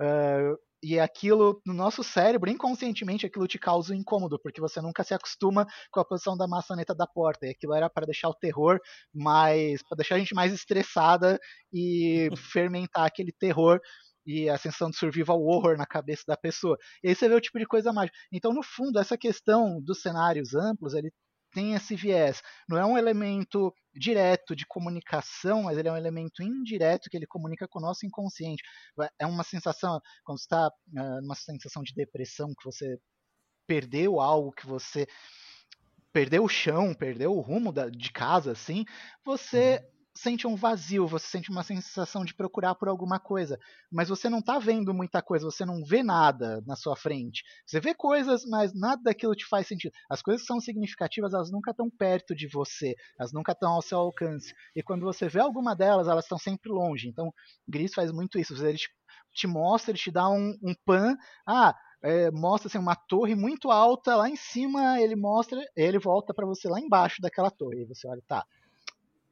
Uh, e aquilo, no nosso cérebro, inconscientemente, aquilo te causa um incômodo, porque você nunca se acostuma com a posição da maçaneta da porta. E aquilo era para deixar o terror mais. para deixar a gente mais estressada e fermentar aquele terror e a sensação de survival horror na cabeça da pessoa. E aí você vê o tipo de coisa mágica. Então, no fundo, essa questão dos cenários amplos, ele tem esse viés. Não é um elemento direto de comunicação, mas ele é um elemento indireto que ele comunica com o nosso inconsciente. É uma sensação, quando está uh, numa sensação de depressão, que você perdeu algo, que você perdeu o chão, perdeu o rumo da, de casa, assim, você uhum sente um vazio, você sente uma sensação de procurar por alguma coisa, mas você não está vendo muita coisa, você não vê nada na sua frente. Você vê coisas, mas nada daquilo te faz sentido. As coisas que são significativas, elas nunca estão perto de você, elas nunca estão ao seu alcance. E quando você vê alguma delas, elas estão sempre longe. Então, Gris faz muito isso. Ele te, te mostra, ele te dá um, um pan. Ah, é, mostra assim, uma torre muito alta lá em cima, ele mostra, ele volta para você lá embaixo daquela torre. E você olha, tá,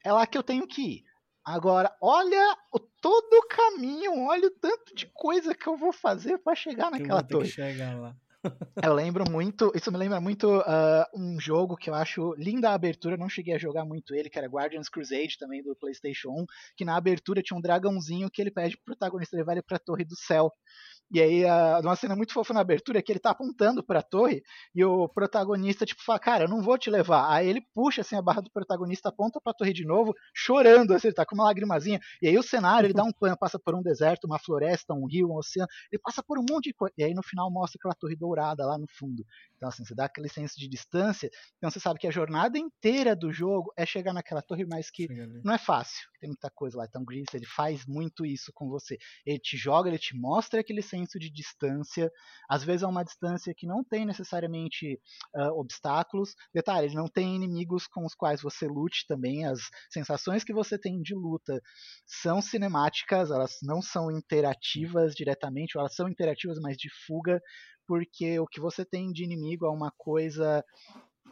é lá que eu tenho que ir. Agora, olha o, todo o caminho, olha o tanto de coisa que eu vou fazer para chegar naquela que torre. chegar lá. eu lembro muito, isso me lembra muito uh, um jogo que eu acho linda a abertura, não cheguei a jogar muito ele, que era Guardians Crusade também do PlayStation 1, que na abertura tinha um dragãozinho que ele pede pro protagonista levar ele pra Torre do Céu. E aí, uh, uma cena muito fofa na abertura é que ele tá apontando pra torre e o protagonista, tipo, fala, cara, eu não vou te levar. Aí ele puxa assim a barra do protagonista, aponta pra torre de novo, chorando, assim, ele tá com uma lagrimazinha. E aí o cenário, ele dá um pano, passa por um deserto, uma floresta, um rio, um oceano, ele passa por um monte de coisa. E aí no final mostra aquela torre dourada lá no fundo. Então, assim, você dá aquele senso de distância. Então, você sabe que a jornada inteira do jogo é chegar naquela torre, mas que não é fácil. Tem muita coisa lá. Então, Gris, ele faz muito isso com você. Ele te joga, ele te mostra aquele senso de distância. Às vezes é uma distância que não tem necessariamente uh, obstáculos. Detalhe, não tem inimigos com os quais você lute também. As sensações que você tem de luta são cinemáticas, elas não são interativas diretamente, elas são interativas, mas de fuga porque o que você tem de inimigo é uma coisa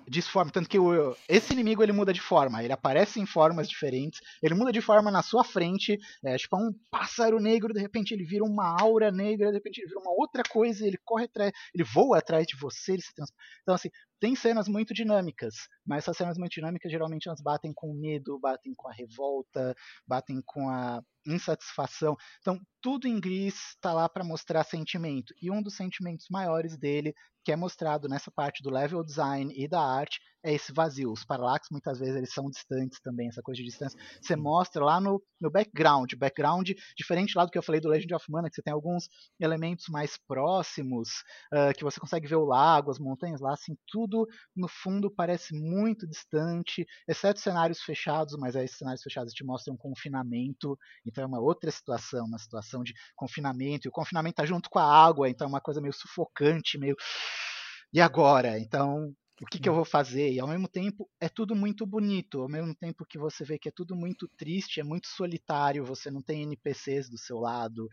disforme, tanto que o, esse inimigo ele muda de forma, ele aparece em formas diferentes, ele muda de forma na sua frente, é tipo um pássaro negro, de repente ele vira uma aura negra, de repente ele vira uma outra coisa, ele corre atrás, ele voa atrás de você, ele se trans... então assim, tem cenas muito dinâmicas, mas essas cenas muito dinâmicas geralmente elas batem com o medo, batem com a revolta, batem com a insatisfação. Então, tudo em Gris está lá para mostrar sentimento. E um dos sentimentos maiores dele que é mostrado nessa parte do level design e da arte é esse vazio. Os parallax muitas vezes eles são distantes também, essa coisa de distância. Você mostra lá no, no background, background diferente lá do que eu falei do Legend of Mana, que você tem alguns elementos mais próximos, uh, que você consegue ver o lago, as montanhas lá, assim, tudo no fundo parece muito distante, exceto cenários fechados, mas esses cenários fechados te mostram um confinamento, então é uma outra situação, uma situação de confinamento, e o confinamento tá junto com a água, então é uma coisa meio sufocante, meio e agora? Então, o que, que, eu vou fazer? E ao mesmo tempo é tudo muito bonito, ao mesmo tempo que você vê que é tudo muito triste, é muito solitário, você não tem NPCs do seu lado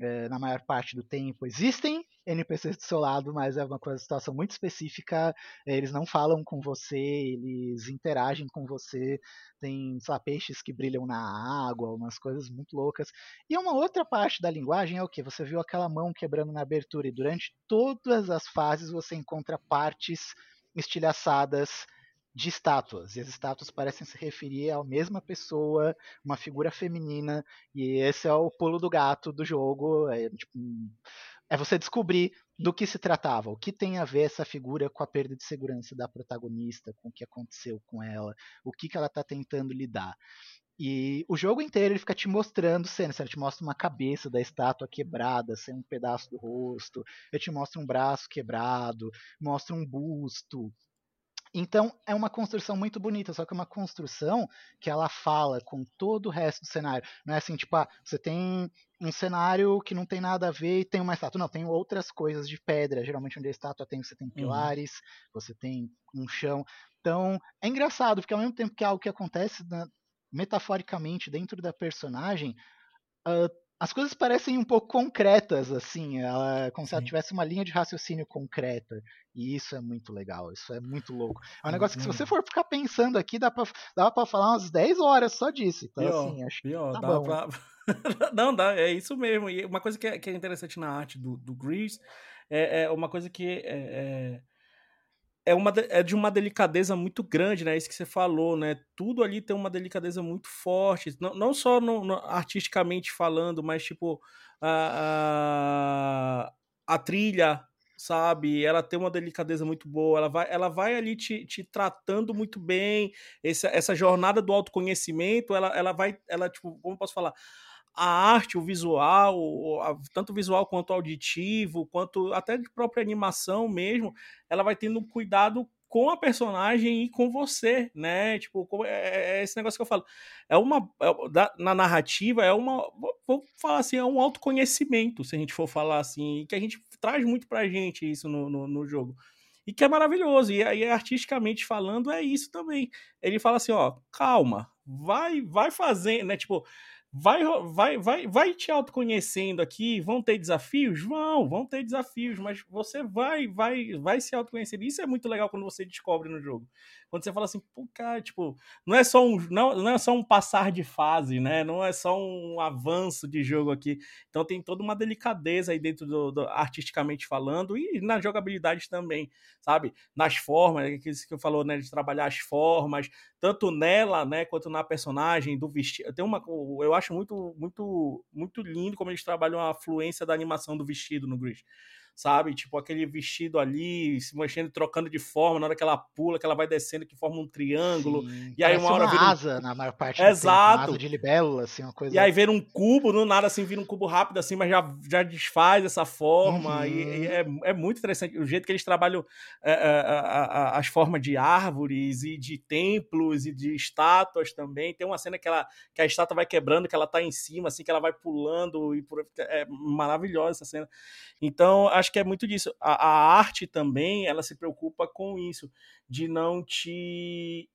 é, na maior parte do tempo. Existem NPCs do seu lado, mas é uma coisa, situação muito específica, é, eles não falam com você, eles interagem com você, tem, sei lá, peixes que brilham na água, umas coisas muito loucas. E uma outra parte da linguagem é o que? Você viu aquela mão quebrando na abertura, e durante todas as fases você encontra partes estilhaçadas de estátuas. E as estátuas parecem se referir à mesma pessoa, uma figura feminina, e esse é o pulo do gato do jogo. É, tipo, é você descobrir do que se tratava, o que tem a ver essa figura com a perda de segurança da protagonista, com o que aconteceu com ela, o que, que ela está tentando lidar. E o jogo inteiro ele fica te mostrando cenas. Ele te mostra uma cabeça da estátua quebrada, sem um pedaço do rosto. Ele te mostra um braço quebrado, mostra um busto. Então é uma construção muito bonita, só que é uma construção que ela fala com todo o resto do cenário. Não é assim, tipo, ah, você tem um cenário que não tem nada a ver e tem uma estátua. Não, tem outras coisas de pedra. Geralmente onde a estátua tem, você tem uhum. pilares, uhum. você tem um chão. Então é engraçado, porque ao mesmo tempo que é algo que acontece na, metaforicamente dentro da personagem, uh, as coisas parecem um pouco concretas, assim, ela, como Sim. se ela tivesse uma linha de raciocínio concreta. E isso é muito legal, isso é muito louco. É um negócio que, se você for ficar pensando aqui, dá pra, dá pra falar umas 10 horas só disso. Então, pior, assim, acho pior, que tá bom. Pra... Não, dá, é isso mesmo. E uma coisa que é, que é interessante na arte do, do Grease é, é uma coisa que é, é uma, é de uma delicadeza muito grande, né? Isso que você falou, né? Tudo ali tem uma delicadeza muito forte, não, não só no, no, artisticamente falando, mas tipo a, a, a, trilha, sabe? Ela tem uma delicadeza muito boa, ela vai, ela vai ali te, te tratando muito bem. Essa, essa jornada do autoconhecimento, ela, ela vai, ela tipo, como posso falar? A arte, o visual, tanto visual quanto auditivo, quanto até de própria animação mesmo, ela vai tendo cuidado com a personagem e com você, né? Tipo, é, é, é esse negócio que eu falo. É uma. É, na narrativa, é uma. Vou falar assim, é um autoconhecimento, se a gente for falar assim, que a gente traz muito pra gente isso no, no, no jogo. E que é maravilhoso. E aí, artisticamente falando, é isso também. Ele fala assim: ó, calma, vai, vai fazendo, né? Tipo, vai, vai, vai, vai te autoconhecendo aqui, vão ter desafios? Vão, vão ter desafios, mas você vai, vai, vai se autoconhecer. Isso é muito legal quando você descobre no jogo. Quando você fala assim, pô, cara, tipo, não é só um, não, não é só um passar de fase, né? Não é só um avanço de jogo aqui. Então tem toda uma delicadeza aí dentro do, do artisticamente falando e na jogabilidade também, sabe? Nas formas, é que que eu falou, né, de trabalhar as formas, tanto nela, né, quanto na personagem do vestido. Tem uma eu acho muito muito muito lindo como eles trabalham a fluência da animação do vestido no Gris sabe? Tipo aquele vestido ali, se mexendo, trocando de forma, na hora que ela pula, que ela vai descendo, que forma um triângulo. Sim, e aí uma hora uma vira um... asa na maior parte Exato. Tempo, asa de libélula, assim, uma coisa. E aí vira um cubo, no nada assim, vira um cubo rápido assim, mas já, já desfaz essa forma. Uhum. E, e é, é muito interessante o jeito que eles trabalham é, é, as formas de árvores e de templos e de estátuas também. Tem uma cena que, ela, que a estátua vai quebrando, que ela tá em cima, assim, que ela vai pulando. e por... É maravilhosa essa cena. Então, acho que é muito disso a, a arte também, ela se preocupa com isso, de não te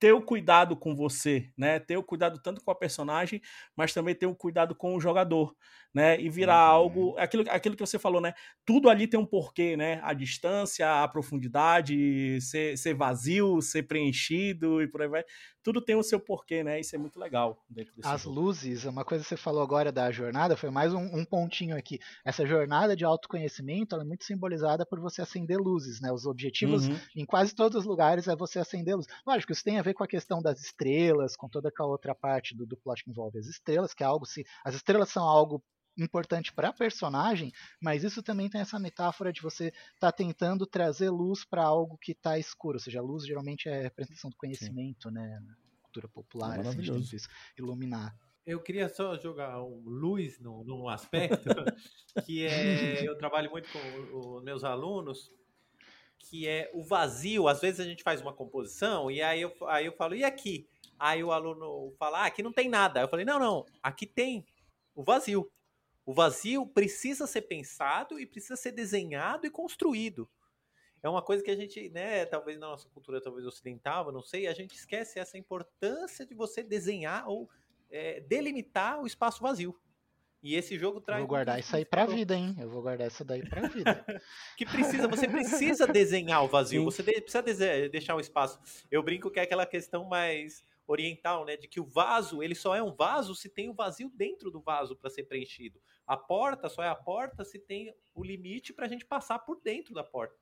ter o cuidado com você, né? Ter o cuidado tanto com a personagem, mas também ter o cuidado com o jogador, né? E virar uhum. algo, aquilo, aquilo que você falou, né? Tudo ali tem um porquê, né? A distância, a profundidade, ser, ser vazio, ser preenchido e por aí vai. Tudo tem o seu porquê, né? Isso é muito legal. As jogo. luzes, uma coisa que você falou agora da jornada, foi mais um, um pontinho aqui. Essa jornada de autoconhecimento, ela é muito simbolizada por você acender luzes, né? Os objetivos uhum. em quase todos os lugares é você acender luzes. Lógico, isso tem a ver com a questão das estrelas, com toda aquela outra parte do, do plot que envolve as estrelas, que é algo se as estrelas são algo importante para a personagem, mas isso também tem essa metáfora de você estar tá tentando trazer luz para algo que está escuro, ou seja, a luz geralmente é a representação do conhecimento, Sim. né, na cultura popular, é assim, isso, iluminar. Eu queria só jogar um luz num, num aspecto que é eu trabalho muito com os meus alunos que é o vazio. Às vezes a gente faz uma composição e aí eu, aí eu falo, e aqui? Aí o aluno fala, ah, aqui não tem nada. Eu falei, não, não, aqui tem o vazio. O vazio precisa ser pensado e precisa ser desenhado e construído. É uma coisa que a gente, né, talvez na nossa cultura, talvez ocidental, não sei, a gente esquece essa importância de você desenhar ou é, delimitar o espaço vazio. E esse jogo traz. Eu vou guardar isso aí pra vida, hein? Eu vou guardar isso daí pra vida. que precisa, você precisa desenhar o vazio, Sim. você precisa deixar um espaço. Eu brinco que é aquela questão mais oriental, né, de que o vaso, ele só é um vaso se tem o vazio dentro do vaso para ser preenchido. A porta só é a porta se tem o limite para a gente passar por dentro da porta.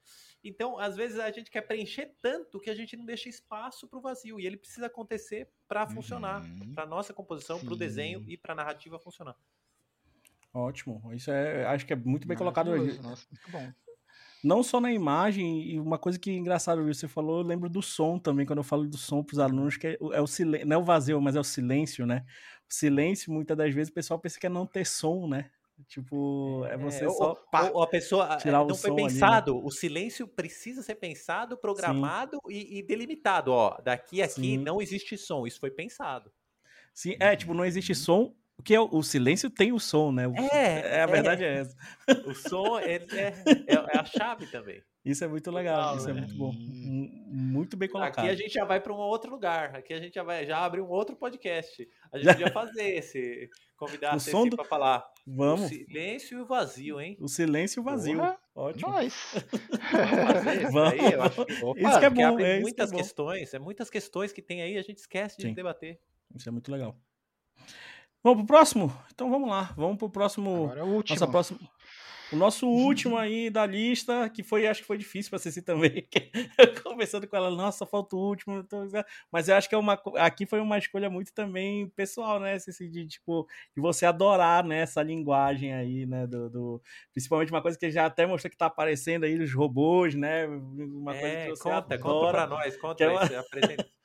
Então, às vezes a gente quer preencher tanto que a gente não deixa espaço para o vazio e ele precisa acontecer para funcionar, uhum. para nossa composição, para o desenho e para a narrativa funcionar. Ótimo, isso é, acho que é muito bem colocado hoje. Nossa, muito bom não só na imagem, e uma coisa que é engraçado você falou, eu lembro do som também, quando eu falo do som para os alunos, que é, é o silêncio, não é o vazio, mas é o silêncio, né? O silêncio, muitas das vezes, o pessoal pensa que é não ter som, né? Tipo, é, é você é, só. Pá, ou a pessoa tirar não foi pensado. Ali, né? O silêncio precisa ser pensado, programado e, e, delimitado. Ó, daqui a aqui Sim. não existe som. Isso foi pensado. Sim, é, tipo, não existe uhum. som porque é o silêncio tem o som, né? O, é, é, a verdade é, é essa. O som é, é, é, a chave também. Isso é muito legal, legal isso é né? é muito bom. Muito bem colocado. Aqui a gente já vai para um outro lugar. Aqui a gente já vai já abre um outro podcast. A gente podia fazer esse convidar o som do... para falar. Vamos. O silêncio e o vazio, hein? O silêncio e o vazio. Porra. Ótimo. Nós. Vamos fazer isso acho que... Opa, isso que é bom. É muitas questões, é muitas questões que tem aí, a gente esquece de Sim. debater. Isso é muito legal. Vamos pro próximo? Então vamos lá. Vamos pro próximo. Agora é o último. Nossa próxima, o nosso último aí da lista, que foi, acho que foi difícil para Ceci também. Conversando com ela, nossa, falta o último. Mas eu acho que é uma, aqui foi uma escolha muito também pessoal, né, Ceci? De, tipo, de você adorar, né, essa linguagem aí, né, do, do, principalmente uma coisa que já até mostrou que tá aparecendo aí, os robôs, né, uma é, coisa que você conta, adora. Conta pra nós, conta é uma... apresenta.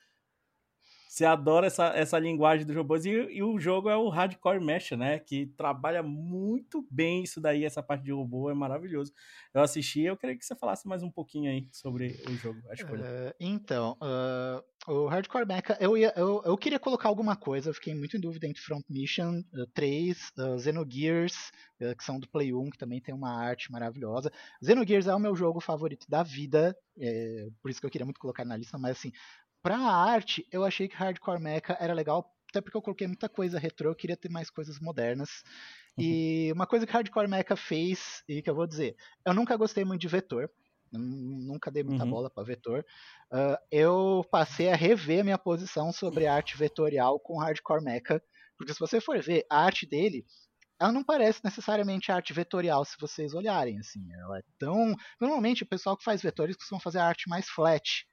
Você adora essa, essa linguagem dos robôs. E, e, o jogo é o Hardcore Mesh, né? Que trabalha muito bem isso daí, essa parte de robô, é maravilhoso. Eu assisti, eu queria que você falasse mais um pouquinho aí sobre o jogo, a escolha. Uh, então, uh, o Hardcore Mecha, eu, ia, eu, eu queria colocar alguma coisa, eu fiquei muito em dúvida entre Front Mission uh, 3, uh, Xenogears, uh, que são do Play 1, que também tem uma arte maravilhosa. Xenogears é o meu jogo favorito da vida, é, por isso que eu queria muito colocar na lista, mas assim, Pra arte, eu achei que Hardcore Mecha era legal até porque eu coloquei muita coisa retrô, eu queria ter mais coisas modernas. Uhum. E uma coisa que Hardcore Mecha fez, e que eu vou dizer, eu nunca gostei muito de vetor, nunca dei muita uhum. bola para vetor. Uh, eu passei a rever minha posição sobre arte vetorial com Hardcore Mecha, porque se você for ver a arte dele, ela não parece necessariamente arte vetorial se vocês olharem, assim, ela é tão... Normalmente o pessoal que faz vetores costuma fazer arte mais flat,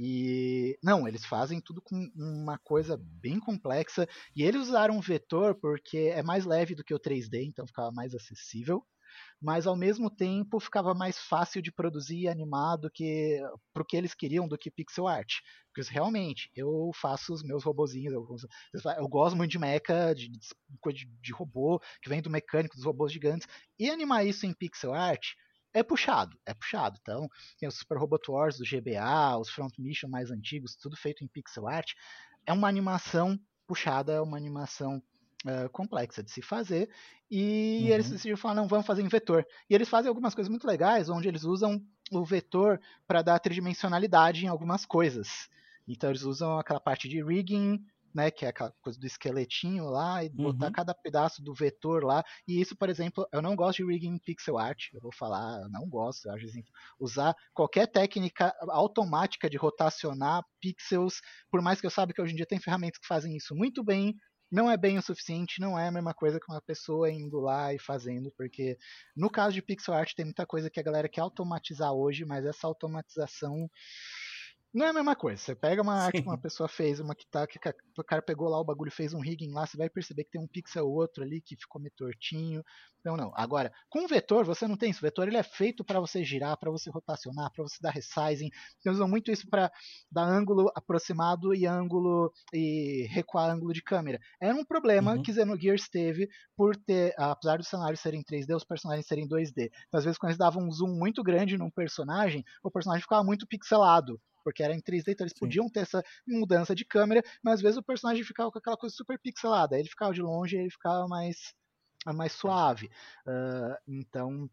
e não, eles fazem tudo com uma coisa bem complexa. E eles usaram um vetor porque é mais leve do que o 3D, então ficava mais acessível. Mas ao mesmo tempo ficava mais fácil de produzir e animar do que pro que eles queriam do que pixel art. Porque realmente, eu faço os meus robozinhos, eu, eu gosto muito de mecha, de, de, de robô, que vem do mecânico dos robôs gigantes, e animar isso em pixel art é puxado, é puxado. Então, tem os Super Robot Wars do GBA, os Front Mission mais antigos, tudo feito em pixel art. É uma animação puxada, é uma animação uh, complexa de se fazer. E uhum. eles decidiram falar, não, vamos fazer em vetor. E eles fazem algumas coisas muito legais, onde eles usam o vetor para dar tridimensionalidade em algumas coisas. Então eles usam aquela parte de rigging, né, que é aquela coisa do esqueletinho lá, e botar uhum. cada pedaço do vetor lá. E isso, por exemplo, eu não gosto de rigging pixel art, eu vou falar, eu não gosto, eu acho assim, usar qualquer técnica automática de rotacionar pixels, por mais que eu saiba que hoje em dia tem ferramentas que fazem isso muito bem, não é bem o suficiente, não é a mesma coisa que uma pessoa indo lá e fazendo, porque no caso de pixel art tem muita coisa que a galera quer automatizar hoje, mas essa automatização não é a mesma coisa. Você pega uma arte que uma pessoa fez, uma que tá. Que o cara pegou lá o bagulho fez um rigging lá, você vai perceber que tem um pixel ou outro ali que ficou meio tortinho. Então não. Agora, com o vetor, você não tem isso. O vetor ele é feito para você girar, para você rotacionar, para você dar resizing. Então usam muito isso para dar ângulo aproximado e ângulo e recuar ângulo de câmera. Era um problema uhum. que Xenogears teve por ter, apesar dos cenários serem 3D, os personagens serem 2D. Então, às vezes quando eles davam um zoom muito grande num personagem, o personagem ficava muito pixelado porque era em 3D, então eles Sim. podiam ter essa mudança de câmera, mas às vezes o personagem ficava com aquela coisa super pixelada, ele ficava de longe e ele ficava mais, mais suave. Uh, então,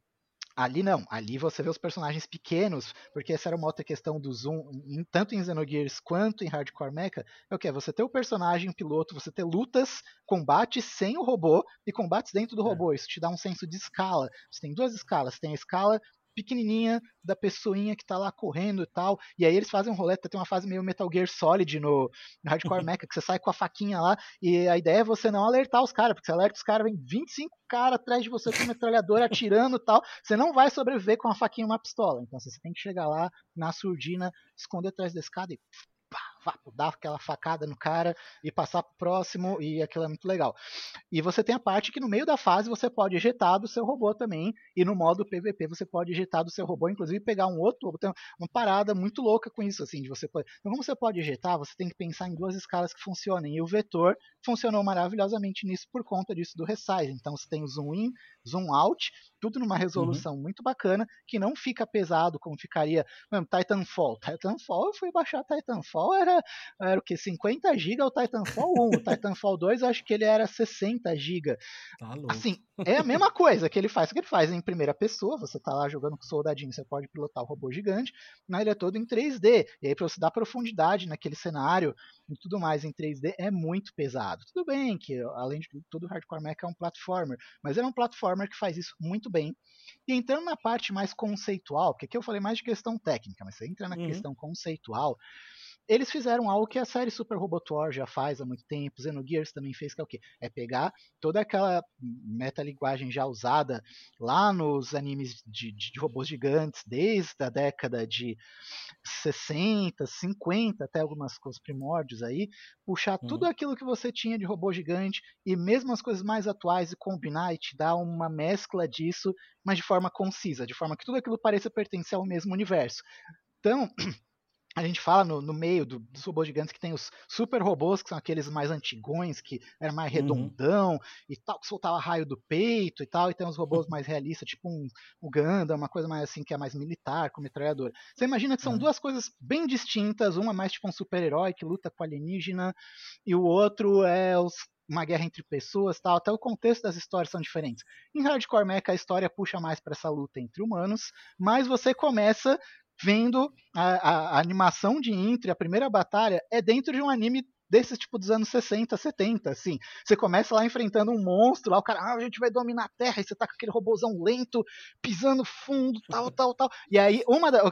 Ali não, ali você vê os personagens pequenos, porque essa era uma outra questão do zoom, em, tanto em Xenogears quanto em Hardcore Mecha, é o que? Você ter o personagem, o piloto, você ter lutas, combates sem o robô e combates dentro do é. robô. Isso te dá um senso de escala. Você tem duas escalas, tem a escala pequenininha da pessoinha que tá lá correndo e tal. E aí eles fazem um rolê, tem uma fase meio Metal Gear Solid no, no Hardcore Mecha, que você sai com a faquinha lá, e a ideia é você não alertar os caras, porque você alerta os caras, vem 25 caras atrás de você com metralhadora atirando e tal, você não vai sobreviver com uma faquinha e uma pistola. Então você tem que chegar lá na surdina, esconder atrás da escada e dar aquela facada no cara e passar pro próximo, e aquilo é muito legal. E você tem a parte que no meio da fase você pode ejetar do seu robô também, e no modo PVP você pode ejetar do seu robô, inclusive pegar um outro, tem uma parada muito louca com isso, assim, de você pode... Então como você pode ejetar, você tem que pensar em duas escalas que funcionem, e o vetor funcionou maravilhosamente nisso por conta disso do resize. Então você tem o zoom in, zoom out, tudo numa resolução uhum. muito bacana, que não fica pesado como ficaria, mano, Titanfall. Titanfall, eu fui baixar Titanfall, era, era o que, 50 GB o Titanfall 1, o Titanfall 2 eu acho que ele era 60 GB. Tá assim, é a mesma coisa que ele faz, que ele faz em primeira pessoa, você tá lá jogando com soldadinho, você pode pilotar o robô gigante, mas ele é todo em 3D, e aí pra você dar profundidade naquele cenário e tudo mais em 3D é muito pesado. Tudo bem que, além de tudo, todo Hardcore Mecha é um platformer, mas é um platformer que faz isso muito bem. E entrando na parte mais conceitual, porque aqui eu falei mais de questão técnica, mas você entra na uhum. questão conceitual, eles fizeram algo que a série Super Robot War já faz há muito tempo, Xenogears também fez, que é o quê? É pegar toda aquela metalinguagem já usada lá nos animes de, de, robôs gigantes, desde a década de 60, 50, até algumas coisas primórdios aí, puxar uhum. tudo aquilo que você tinha de robô gigante e mesmo as coisas mais atuais e combinar e te dar uma mescla disso, mas de forma concisa, de forma que tudo aquilo pareça pertencer ao mesmo universo. Então, a gente fala no, no meio do, dos robôs gigantes que tem os super robôs, que são aqueles mais antigões, que era mais uhum. redondão uhum. e tal, que soltava raio do peito e tal, e tem os robôs mais realistas, tipo um, Gundam, uma coisa mais assim, que é mais militar, com metralhadora. Você imagina que são uhum. duas coisas bem distintas, uma mais tipo um super-herói que luta com alienígena, e o outro é os uma guerra entre pessoas, tal, até o contexto das histórias são diferentes. Em Hardcore Mecha a história puxa mais para essa luta entre humanos, mas você começa vendo a, a, a, animação de intro, a primeira batalha, é dentro de um anime desses tipo dos anos 60, 70, assim. Você começa lá enfrentando um monstro, lá o cara, ah, a gente vai dominar a Terra, e você tá com aquele robôzão lento, pisando fundo, tal, tal, tal. E aí, uma da, uh,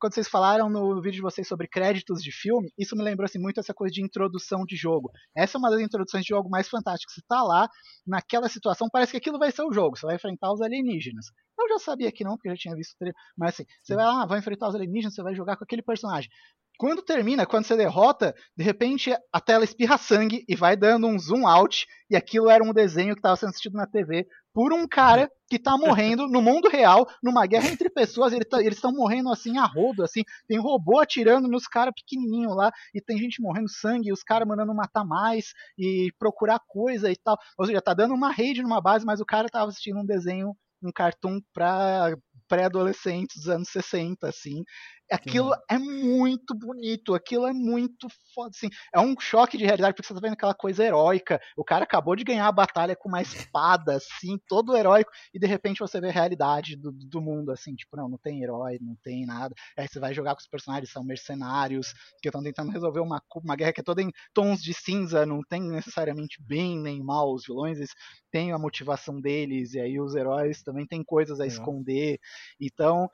quando vocês falaram no vídeo de vocês sobre créditos de filme, isso me lembrou assim, muito essa coisa de introdução de jogo. Essa é uma das introduções de jogo mais fantásticas. Você tá lá, naquela situação, parece que aquilo vai ser o jogo, você vai enfrentar os alienígenas. Eu já sabia que não, porque eu já tinha visto o trailer. Mas assim, você vai lá, vai enfrentar os alienígenas, você vai jogar com aquele personagem. Quando termina, quando você derrota, de repente a tela espirra sangue e vai dando um zoom out. E aquilo era um desenho que estava sendo assistido na TV por um cara que está morrendo no mundo real, numa guerra entre pessoas. Ele tá, eles estão morrendo assim a rodo, assim. Tem robô atirando nos caras pequenininhos lá e tem gente morrendo sangue. E os caras mandando matar mais e procurar coisa e tal. Ou seja, tá dando uma raid numa base, mas o cara estava assistindo um desenho um cartoon para pré-adolescentes dos anos 60, assim. Aquilo Sim. é muito bonito, aquilo é muito foda, assim. É um choque de realidade, porque você tá vendo aquela coisa heróica. O cara acabou de ganhar a batalha com uma espada, assim, todo heróico, e de repente você vê a realidade do, do mundo, assim, tipo, não, não tem herói, não tem nada. Aí você vai jogar com os personagens, são mercenários, que estão tentando resolver uma, uma guerra que é toda em tons de cinza, não tem necessariamente bem nem mal. Os vilões eles têm a motivação deles, e aí os heróis também têm coisas a é. esconder. Então,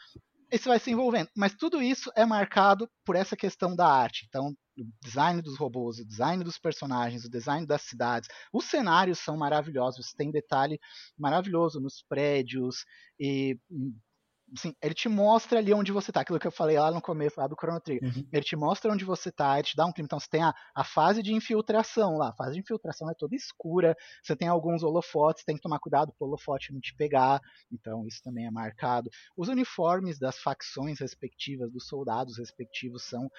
isso vai se envolvendo. Mas tudo isso é marcado por essa questão da arte. Então, o design dos robôs, o design dos personagens, o design das cidades. Os cenários são maravilhosos, tem detalhe maravilhoso nos prédios e assim, ele te mostra ali onde você tá, aquilo que eu falei lá no começo, lá do Chrono Trigger. Uhum. Ele te mostra onde você tá, ele te dá um clima. Então você tem a, a fase de infiltração lá. A fase de infiltração é toda escura, você tem alguns holofotes, tem que tomar cuidado pro holofote não te pegar. Então isso também é marcado. Os uniformes das facções respectivas, dos soldados respectivos, são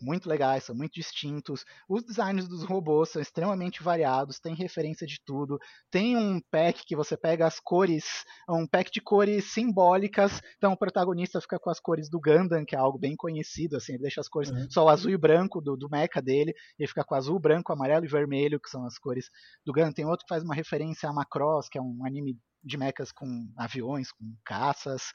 muito legais, são muito distintos. Os designs dos robôs são extremamente variados, tem referência de tudo. Tem um pack que você pega as cores, um pack de cores simbólicas então o protagonista fica com as cores do Gundam, que é algo bem conhecido, assim, ele deixa as cores uhum. só o azul e branco do, do mecha dele, ele fica com azul, branco, amarelo e vermelho, que são as cores do Gundam. Tem outro que faz uma referência a Macross, que é um anime de mechas com aviões, com caças.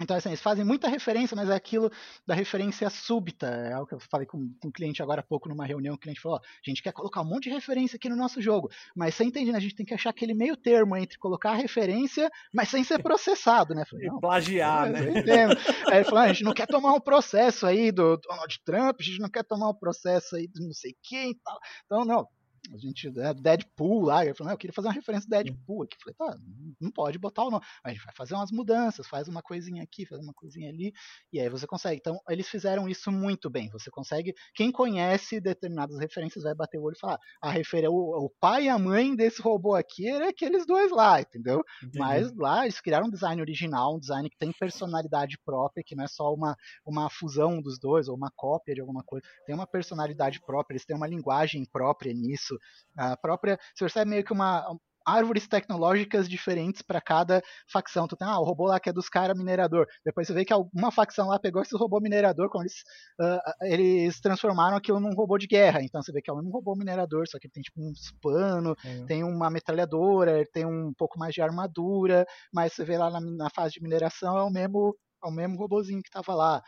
Então, assim, eles fazem muita referência, mas é aquilo da referência súbita. É algo que eu falei com, com um cliente agora há pouco numa reunião. O cliente falou: ó, a gente quer colocar um monte de referência aqui no nosso jogo, mas você entende, né? A gente tem que achar aquele meio termo entre colocar a referência, mas sem ser processado, né? Falei, e plagiar, né? Eu entendo. Aí ele falou: a gente não quer tomar um processo aí do Donald Trump, a gente não quer tomar um processo aí do não sei quem e tal. Então, não, a gente, né, Deadpool lá, eu falei, eu queria fazer uma referência do Deadpool aqui. Falei, tá, não pode botar o nome. A gente vai fazer umas mudanças, faz uma coisinha aqui, faz uma coisinha ali, e aí você consegue. Então, eles fizeram isso muito bem. Você consegue, quem conhece determinadas referências vai bater o olho e falar, a referência, o, o, pai e a mãe desse robô aqui era aqueles dois lá, entendeu? Entendi. Mas lá eles criaram um design original, um design que tem personalidade própria, que não é só uma, uma fusão dos dois, ou uma cópia de alguma coisa. Tem uma personalidade própria, eles têm uma linguagem própria nisso. A própria. Você percebe meio que uma, árvores tecnológicas diferentes para cada facção. Tu tem ah, o robô lá que é dos caras minerador. Depois você vê que alguma facção lá pegou esse robô minerador, quando eles, uh, eles transformaram aquilo num robô de guerra. Então você vê que é um robô minerador, só que ele tem tipo um pano, é. tem uma metralhadora, ele tem um pouco mais de armadura, mas você vê lá na, na fase de mineração é o mesmo, é o mesmo robozinho que estava lá.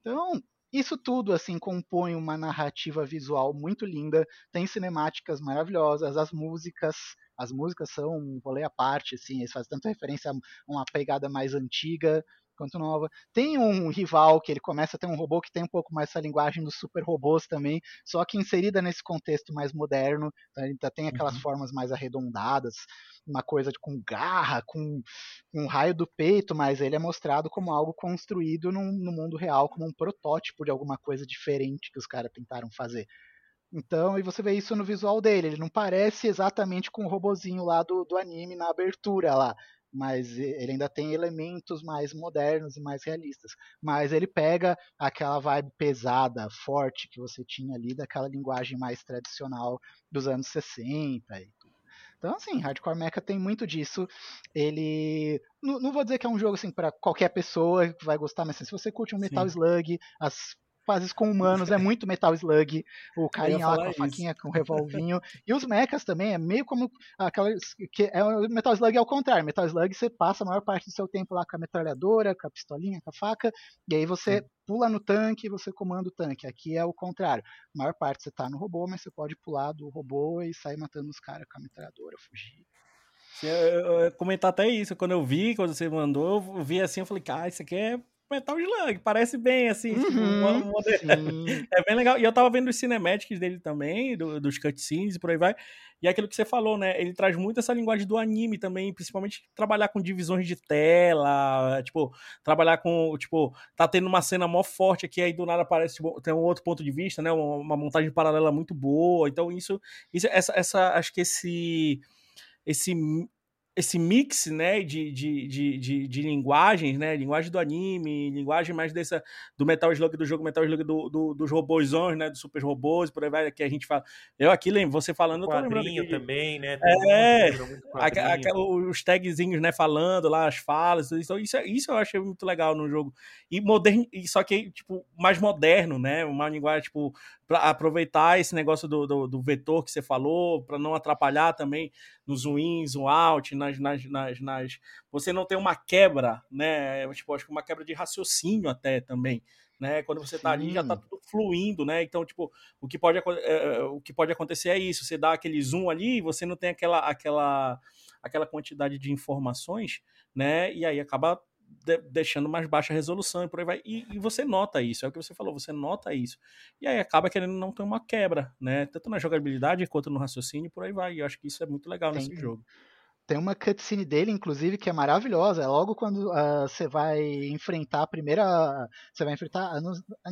Então, isso tudo assim compõe uma narrativa visual muito linda, tem cinemáticas maravilhosas, as músicas, as músicas são um rolê à parte, assim, eles fazem tanto referência a uma pegada mais antiga quanto nova. Tem um rival que ele começa a ter um robô que tem um pouco mais essa linguagem dos super robôs também, só que inserida nesse contexto mais moderno, então ele ainda tem aquelas uhum. formas mais arredondadas, uma coisa com garra, com, com um raio do peito, mas ele é mostrado como algo construído no, no mundo real, como um protótipo de alguma coisa diferente que os caras tentaram fazer. Então, e você vê isso no visual dele. Ele não parece exatamente com o robozinho lá do, do anime na abertura lá mas ele ainda tem elementos mais modernos e mais realistas. Mas ele pega aquela vibe pesada, forte que você tinha ali daquela linguagem mais tradicional dos anos 60 e tudo. Então, assim, Hardcore Mecha tem muito disso. Ele. Não, não vou dizer que é um jogo assim para qualquer pessoa que vai gostar, mas assim, se você curte um Metal Sim. Slug, as fases com humanos, é muito Metal Slug, o carinha lá com a faquinha, com o revolvinho. e os mechas também, é meio como aquelas. Que é, Metal Slug é o contrário. Metal Slug você passa a maior parte do seu tempo lá com a metralhadora, com a pistolinha, com a faca, e aí você pula no tanque e você comanda o tanque. Aqui é o contrário. A maior parte você tá no robô, mas você pode pular do robô e sair matando os caras com a metralhadora, fugir. Eu, eu, eu, comentar até isso, quando eu vi, quando você mandou, eu vi assim, eu falei, cara, isso aqui é Metal Slug, parece bem assim, tipo, uhum, tipo, é bem legal. E eu tava vendo os cinematics dele também, do, dos cutscenes e por aí vai. E é aquilo que você falou, né? Ele traz muito essa linguagem do anime também, principalmente trabalhar com divisões de tela, tipo, trabalhar com, tipo, tá tendo uma cena mó forte aqui, aí do nada aparece, tipo, tem um outro ponto de vista, né? Uma, uma montagem paralela muito boa. Então, isso, isso essa, essa acho que esse esse esse mix, né, de, de, de, de, de linguagens, né, linguagem do anime, linguagem mais dessa, do Metal Slug, do jogo Metal Slug do, do, dos robôzões, né, dos super robôs, por aí vai, que a gente fala, eu aqui lembro, você falando, eu tô lembrando também, né, é, a, a, os tagzinhos, né, falando lá, as falas, então isso, isso eu achei muito legal no jogo, e moderno, só que, tipo, mais moderno, né, uma linguagem, tipo, para aproveitar esse negócio do, do, do, vetor que você falou, para não atrapalhar também no zoom in, zoom out, nas, nas, nas, nas, você não tem uma quebra, né? Tipo, acho que uma quebra de raciocínio até também. Né? Quando você está ali, já está tudo fluindo, né? Então, tipo, o que, pode, é, o que pode acontecer é isso: você dá aquele zoom ali, você não tem aquela, aquela, aquela quantidade de informações, né? E aí acaba de, deixando mais baixa resolução e por aí vai. E, e, você nota isso, é o que você falou, você nota isso. E aí acaba querendo não ter uma quebra, né? Tanto na jogabilidade quanto no raciocínio e por aí vai. E eu acho que isso é muito legal nesse jogo. Tem uma cutscene dele, inclusive, que é maravilhosa. É logo quando uh, você vai enfrentar a primeira. Você vai enfrentar.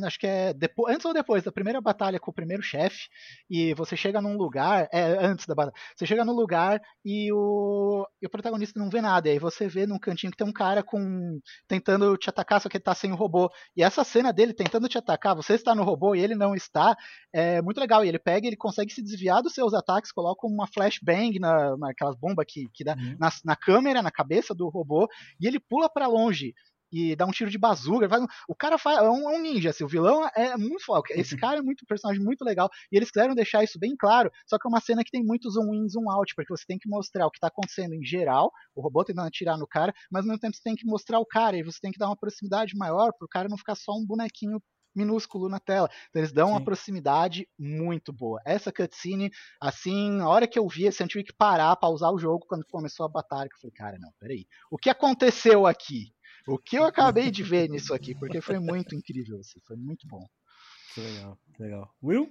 Acho que é depois, antes ou depois da primeira batalha com o primeiro chefe. E você chega num lugar. É, antes da batalha. Você chega num lugar e o, e o protagonista não vê nada. E aí você vê num cantinho que tem um cara com tentando te atacar, só que ele tá sem o robô. E essa cena dele tentando te atacar, você está no robô e ele não está, é muito legal. E ele pega, ele consegue se desviar dos seus ataques, coloca uma flashbang na, naquelas bombas que, que uhum. na, na câmera, na cabeça do robô, e ele pula para longe e dá um tiro de bazuca. o cara faz, é, um, é um ninja, assim, o vilão é muito foco. Esse uhum. cara é muito um personagem muito legal. E eles quiseram deixar isso bem claro, só que é uma cena que tem muito zoom in, zoom out, porque você tem que mostrar o que está acontecendo em geral, o robô tentando atirar no cara, mas ao mesmo tempo você tem que mostrar o cara, e você tem que dar uma proximidade maior para o cara não ficar só um bonequinho minúsculo na tela. Então eles dão Sim. uma proximidade muito boa. Essa cutscene, assim, na hora que eu vi, assim, eu tive que parar, pausar o jogo quando começou a batalha. Eu falei, cara, não, peraí. O que aconteceu aqui? O que eu acabei de ver nisso aqui? Porque foi muito incrível, assim, foi muito bom. Que legal, que legal. Will?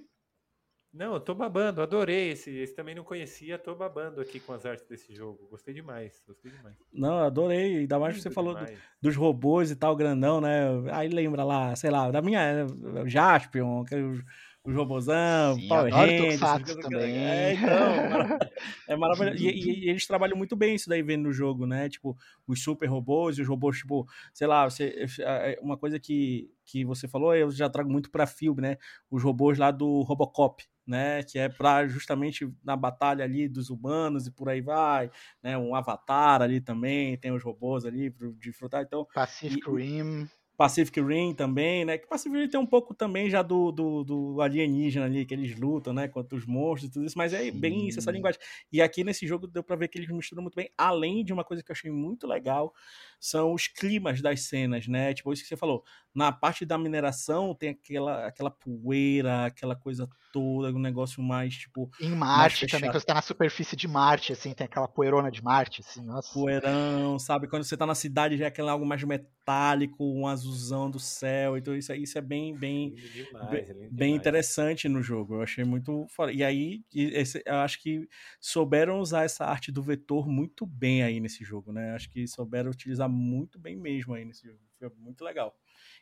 Não, eu tô babando, adorei esse, esse também não conhecia, tô babando aqui com as artes desse jogo. Gostei demais, gostei demais. Não, adorei, ainda mais que você falou do, dos robôs e tal, grandão, né? Aí lembra lá, sei lá, da minha Jaspion, os, os robôzão, Sim, Power Rangers, também. É, então, é maravilhoso. E, e, e, eles trabalham muito bem isso daí vendo no jogo, né? Tipo, os super robôs e os robôs, tipo, sei lá, você, é, uma coisa que, que você falou, eu já trago muito para filme, né? Os robôs lá do Robocop, né, que é para justamente na batalha ali dos humanos e por aí vai, né, um avatar ali também, tem os robôs ali de desfrutar, então... Pacific Rim... Pacific Rim também, né? Que Pacific Rim tem um pouco também já do, do, do, alienígena ali, que eles lutam, né? Contra os monstros e tudo isso, mas é Sim. bem isso, essa linguagem. E aqui nesse jogo deu pra ver que eles misturam muito bem, além de uma coisa que eu achei muito legal, são os climas das cenas, né? Tipo, isso que você falou. Na parte da mineração tem aquela, aquela poeira, aquela coisa toda, um negócio mais, tipo. Em Marte também, quando você tá na superfície de Marte, assim, tem aquela poeirona de Marte, assim, nossa. Poeirão, sabe? Quando você tá na cidade já é aquele algo mais metálico, um azulzão do céu. Então, isso, isso é bem, bem, demais, bem, bem interessante no jogo. Eu achei muito. E aí, esse, eu acho que souberam usar essa arte do vetor muito bem aí nesse jogo, né? Acho que souberam utilizar muito bem mesmo aí nesse jogo. Foi muito legal.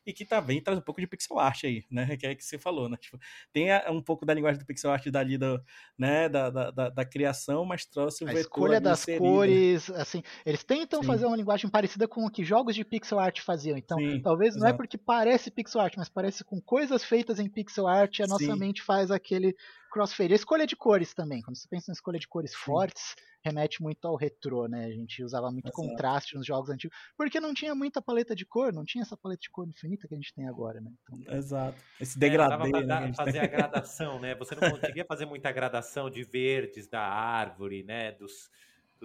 E que também traz um pouco de pixel art aí, né? Que é que você falou, né? Tipo, tem um pouco da linguagem do pixel art dali do, né? da, da, da, da criação, mas trouxe o A escolha das inserido. cores, assim, eles tentam Sim. fazer uma linguagem parecida com o que jogos de pixel art faziam. Então, Sim, talvez não é exato. é porque parece pixel art, mas parece com coisas feitas em pixel art, a nossa Sim. mente faz aquele crossfade. A escolha de cores também. Quando você pensa em escolha de cores Sim. fortes, remete muito ao retrô, né? A gente usava muito Exato. contraste nos jogos antigos, porque não tinha muita paleta de cor, não tinha essa paleta de cor infinita que a gente tem agora, né? Então, Exato. Esse degradê, é, né? fazer a gradação, né? Você não conseguia fazer muita gradação de verdes da árvore, né? Dos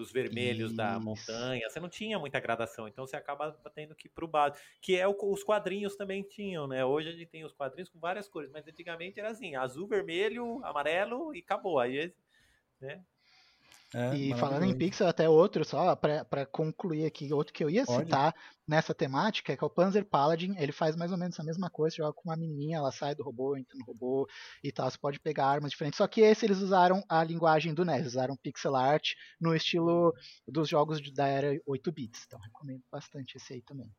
dos vermelhos Isso. da montanha, você não tinha muita gradação, então você acaba tendo que ir pro básico, que é o os quadrinhos também tinham, né? Hoje a gente tem os quadrinhos com várias cores, mas antigamente era assim, azul, vermelho, amarelo e acabou. Aí, né? É, e falando em pixel, até outro, só para concluir aqui, outro que eu ia Pode. citar nessa temática, é que é o Panzer Paladin, ele faz mais ou menos a mesma coisa, joga com uma menininha, ela sai do robô, entra no robô e tal, você pode pegar armas diferentes, só que esse eles usaram a linguagem do NES, usaram pixel art no estilo dos jogos da era 8 bits, então recomendo bastante esse aí também.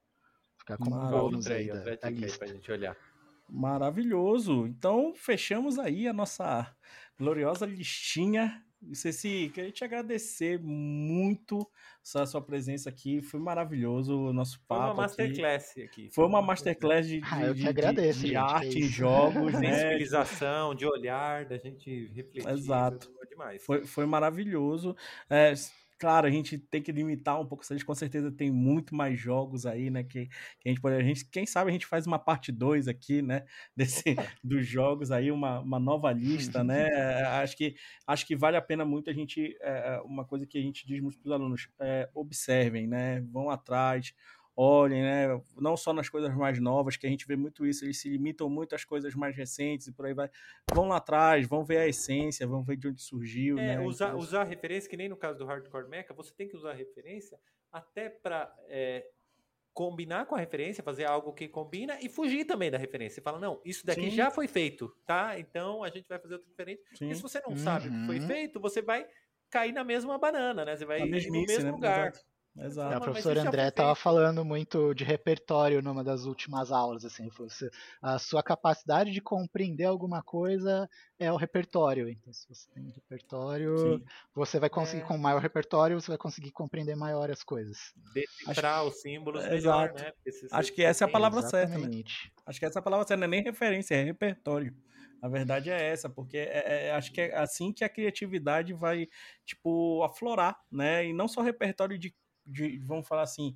Ficar com um bônus aí da, da lista. Pra gente olhar. Maravilhoso. Então, fechamos aí a nossa gloriosa listinha Ceci, queria te agradecer muito a sua presença aqui. Foi maravilhoso o nosso papo. Foi uma masterclass aqui. aqui. Foi uma masterclass de, de, ah, de, agradeço, de, de arte em jogos, né? Sensibilização, de olhar, da gente refletir. Exato. Foi, foi, foi maravilhoso. É, Claro, a gente tem que limitar um pouco, a gente com certeza tem muito mais jogos aí, né? Que, que a gente pode. A gente, quem sabe a gente faz uma parte 2 aqui, né? Desse, dos jogos aí, uma, uma nova lista, né? acho, que, acho que vale a pena muito a gente. É, uma coisa que a gente diz muito para os alunos: é, observem, né? Vão atrás olhem, né? Não só nas coisas mais novas, que a gente vê muito isso, eles se limitam muito às coisas mais recentes e por aí vai. Vão lá atrás, vão ver a essência, vão ver de onde surgiu. É, né? usar, então, usar referência, que nem no caso do Hardcore Mecha, você tem que usar referência até para é, combinar com a referência, fazer algo que combina e fugir também da referência. Você fala, não, isso daqui Sim. já foi feito, tá? Então a gente vai fazer outro diferente. Sim. Porque se você não uhum. sabe o que foi uhum. feito, você vai cair na mesma banana, né? Você vai ir no mesmo né? lugar. Exato. Exato. O professor André estava falando muito de repertório numa das últimas aulas, assim, a sua capacidade de compreender alguma coisa é o repertório. Então, se você tem repertório, Sim. você vai conseguir, é. com maior repertório, você vai conseguir compreender maior as coisas. Decifrar Acho... os símbolos é, melhor, Exato. né? Acho que essa é a palavra Exatamente. certa, né? Acho que essa é a palavra certa, não é nem referência, é repertório. A verdade é essa, porque é, é, é, acho que é assim que a criatividade vai, tipo, aflorar, né? E não só repertório de de, vamos falar assim,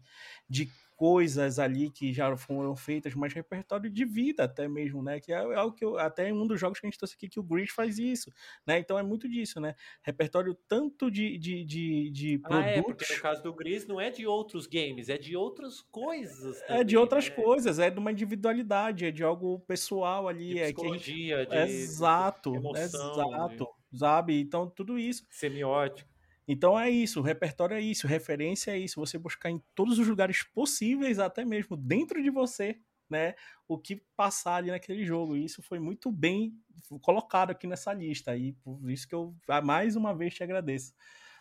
de coisas ali que já foram feitas, mas repertório de vida até mesmo, né? Que é algo que eu, até um dos jogos que a gente trouxe aqui que o Grid faz isso, né? Então é muito disso, né? Repertório tanto de, de, de, de ah, produtos... é, porque no caso do Gris não é de outros games, é de outras coisas também, É de outras né? coisas, é de uma individualidade, é de algo pessoal ali. De é psicologia, que gente... de, exato, de emoção, exato, de... sabe? Então tudo isso... Semiótico. Então é isso, o repertório é isso, referência é isso, você buscar em todos os lugares possíveis, até mesmo dentro de você, né, o que passar ali naquele jogo. E isso foi muito bem colocado aqui nessa lista, e por isso que eu mais uma vez te agradeço.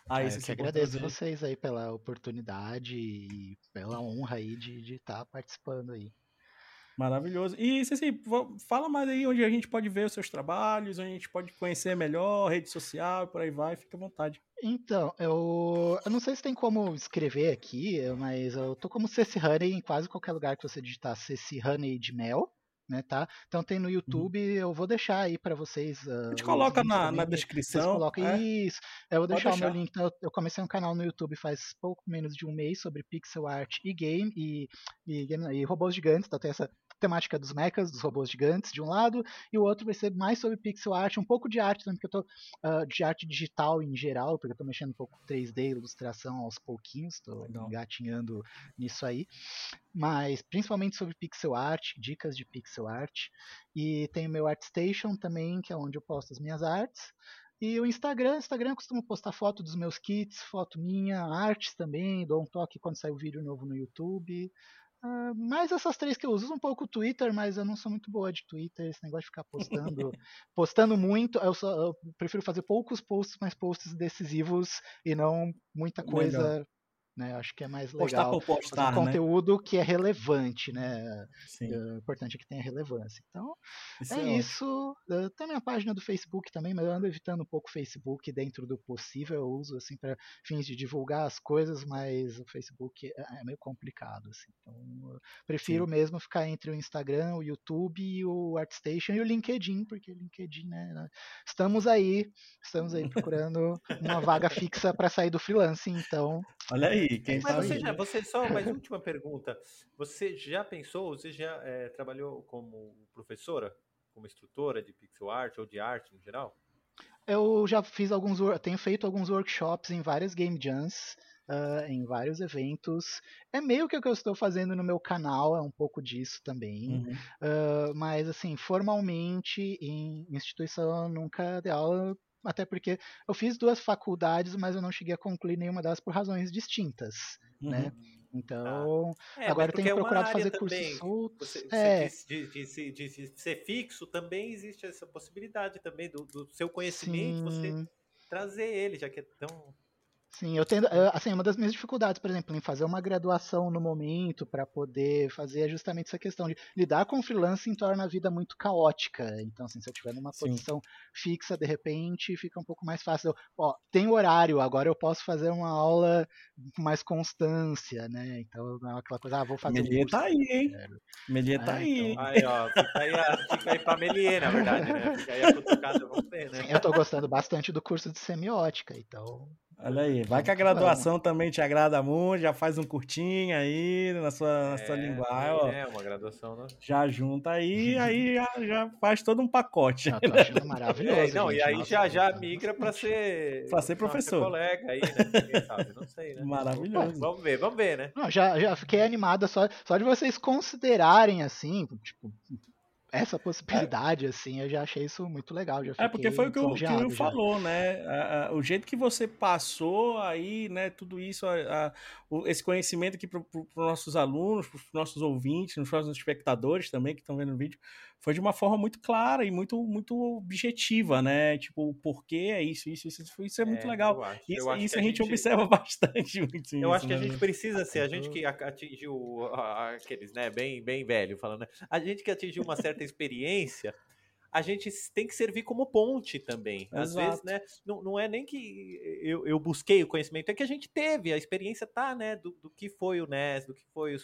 Ah, é, eu que agradeço vocês aí pela oportunidade e pela honra aí de estar tá participando aí. Maravilhoso. E, Ceci, fala mais aí onde a gente pode ver os seus trabalhos, onde a gente pode conhecer melhor, rede social, por aí vai, fica à vontade. Então, eu, eu não sei se tem como escrever aqui, mas eu tô como Ceci Honey em quase qualquer lugar que você digitar Ceci Honey de mel né, tá? Então tem no uhum. YouTube, uhum. eu vou deixar aí para vocês. Uh, a gente coloca na, na descrição. Coloca é. isso. Eu vou deixar, deixar, o meu link. Então, eu comecei um canal no YouTube faz pouco menos de um mês sobre pixel art e game e, e, e robôs gigantes. Então tem essa temática dos mechas, dos robôs gigantes, de um lado, e o outro vai ser mais sobre pixel art, um pouco de arte também, porque eu tô uh, de arte digital em geral, porque eu tô mexendo um pouco 3D, ilustração aos pouquinhos, tô engatinhando nisso aí. Mas principalmente sobre pixel art, dicas de pixel art. E tem o meu ArtStation também, que é onde eu posto as minhas artes. E o Instagram, Instagram eu costumo postar foto dos meus kits, foto minha, artes também, dou um toque quando sai o um vídeo novo no YouTube. Uh, mais essas três que eu uso. Uso um pouco o Twitter, mas eu não sou muito boa de Twitter. Esse negócio de ficar postando, postando muito. Eu, só, eu prefiro fazer poucos posts, mas posts decisivos e não muita coisa. Melhor. Né? Acho que é mais legal. Postar por postar, um conteúdo que é relevante, né? Sim. É importante que tenha relevância. Então, Isso é, ótimo. isso. Eh, Tem minha página do Facebook também, mas eu ando evitando um pouco o Facebook dentro do possível. Eu uso assim para fins de divulgar as coisas, mas o Facebook é é meio complicado. Assim. Então, prefiro mesmo ficar entre o Instagram, o YouTube, o ArtStation e o LinkedIn, porque LinkedIn, né? Estamos aí, estamos aí procurando uma vaga fixa para sair do freelancing, então Olha aí, quem Mas sabe. você já, você só, mais última pergunta. Você já pensou, você já eh, trabalhou como professora, como instrutora de pixel art ou de arte no geral? Eu já fiz alguns, tenho feito alguns workshops em várias game jams, ah, em vários eventos. É meio que o que eu estou fazendo no meu canal, é um pouco disso também. Uhum. Ah, mas assim, formalmente em instituição eu nunca dei aula, até porque eu fiz duas faculdades, mas eu não cheguei a concluir nenhuma delas por razões distintas, né? Uhum. Então, É, agora eu tenho é procurado fazer também. cursos. Você, você é, de, de de se ser fixo, também existe essa possibilidade também do, do seu conhecimento, você sim. trazer ele, já que é tão. Sim, eu tendo, eu, assim, uma das minhas dificuldades, por exemplo, em fazer uma graduação no momento para poder fazer é justamente essa questão de lidar com freelancing torna a vida muito caótica. Então, assim, se eu tiver numa Sim. posição fixa, de repente, fica um pouco mais fácil. Eu, ó, tem horário, agora eu posso fazer uma aula com mais constância, né? Então, não é aquela coisa, ah, vou fazer um Melier curso tá aí, hein? Melier tá É, aí. então. Aí, ó, fica aí, a, fica aí pra Melier, na verdade, né? Fica aí a cutucada, vamos ver, né? Eu tô gostando bastante do curso de semiótica, então. Olha aí, vai que a graduação também te agrada muito, já faz um curtinho aí na sua, na sua É, linguagem. É, uma graduação, né? Já junta aí, aí já, já faz todo um pacote Eu tô achando maravilhoso. É, não, gente, e aí nossa, já, já migra bastante. ser. Pra ser professor. colega aí, né? Quem sabe? Não sei, né? Maravilhoso. Vamos ver, vamos ver, né? Não, já, já fiquei animada só, só de vocês considerarem, assim, tipo, essa possibilidade, assim, eu já achei isso muito legal. Já É, porque foi o que o, Will falou, né? A- a- o jeito que você passou aí, né? Tudo isso, a- a- o- esse conhecimento aqui para os nossos alunos, para os nossos ouvintes, para os nossos espectadores também que estão vendo o vídeo, foi de uma forma muito clara e muito, muito objetiva, né? Tipo, o porquê é isso, isso, isso. Isso é muito É, legal. acho. Isso, isso que a gente observa bastante muito Eu isso, acho que a né? gente precisa ser, a gente que a- atingiu a- a- aqueles, né, bem, bem velho falando, né? A gente que atingiu uma certa experiência, a gente tem que servir como ponte também. Às Exato. vezes, né, não, não é nem que eu, eu busquei o conhecimento, é que a gente teve, a experiência tá, né, do, do que foi o NES, do que foi o,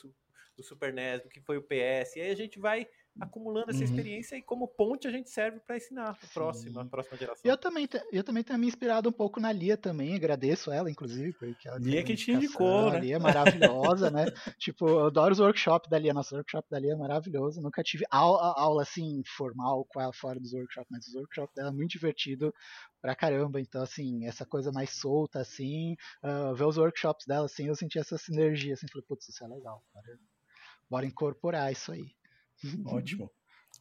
o Super NES, do que foi o PS, e aí a gente vai acumulando essa Uhum. experiência e como ponte a gente serve para ensinar a próxima, a próxima geração. Eu também, eu também tenho me inspirado um pouco na Lia também, agradeço ela, inclusive, porque ela Lia que te indicou, A né? Lia é maravilhosa, né? tipo, eu adoro os workshops da Lia, nosso workshop da Lia é maravilhoso. Nunca tive aula, aula assim, formal com ela fora dos workshops, mas os workshops dela é muito divertido pra caramba. Então, assim, essa coisa mais solta, assim, ah, ver os workshops dela, assim, eu senti essa sinergia, assim, falei, putz, isso é legal, bora, bora incorporar isso aí. Ótimo.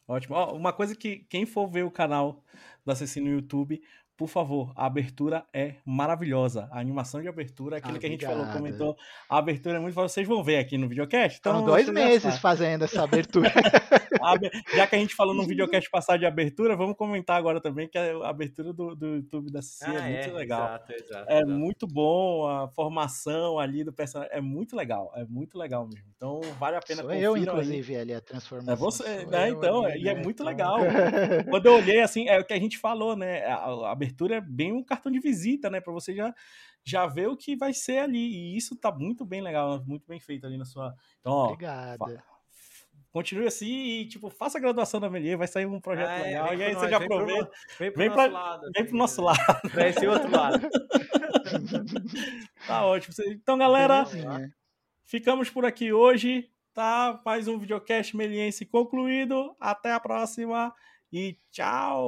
Ótimo. Ó, uma coisa que quem for ver o canal da Ceci no YouTube, por favor, a abertura é maravilhosa. A animação de abertura, aquilo que a gente falou, comentou, a abertura é muito. Vocês vão ver aqui no videocast. Então, Estão dois meses fazendo essa abertura. Já que a gente falou no videocast passado de abertura, vamos comentar agora também que a abertura do, do YouTube da Ceci Ah, é muito legal. Exato, exato. É exato. muito bom a formação ali do personagem. É muito legal, é muito legal mesmo. Então vale a pena Sou eu, inclusive, ali, a transformação. É você, né? eu Então, ali, e é né? muito Então- legal. Quando eu olhei assim, é o que a gente falou, né? A, a abertura é bem um cartão de visita, né? Pra você já, já ver o que vai ser ali. E isso tá muito bem legal, muito bem feito ali na sua. Então, ó, Obrigada. continue assim e, tipo, faça a graduação da Melier, vai sair um projeto é, legal. E aí pro você nós, já vem pro aproveita, Vem pro vem nosso pra- lado. vem pro nosso né? lado. Pra esse outro lado. Tá ótimo. Então, galera, ficamos por aqui hoje. Tá? Mais um videocast meliense concluído. Até a próxima e tchau!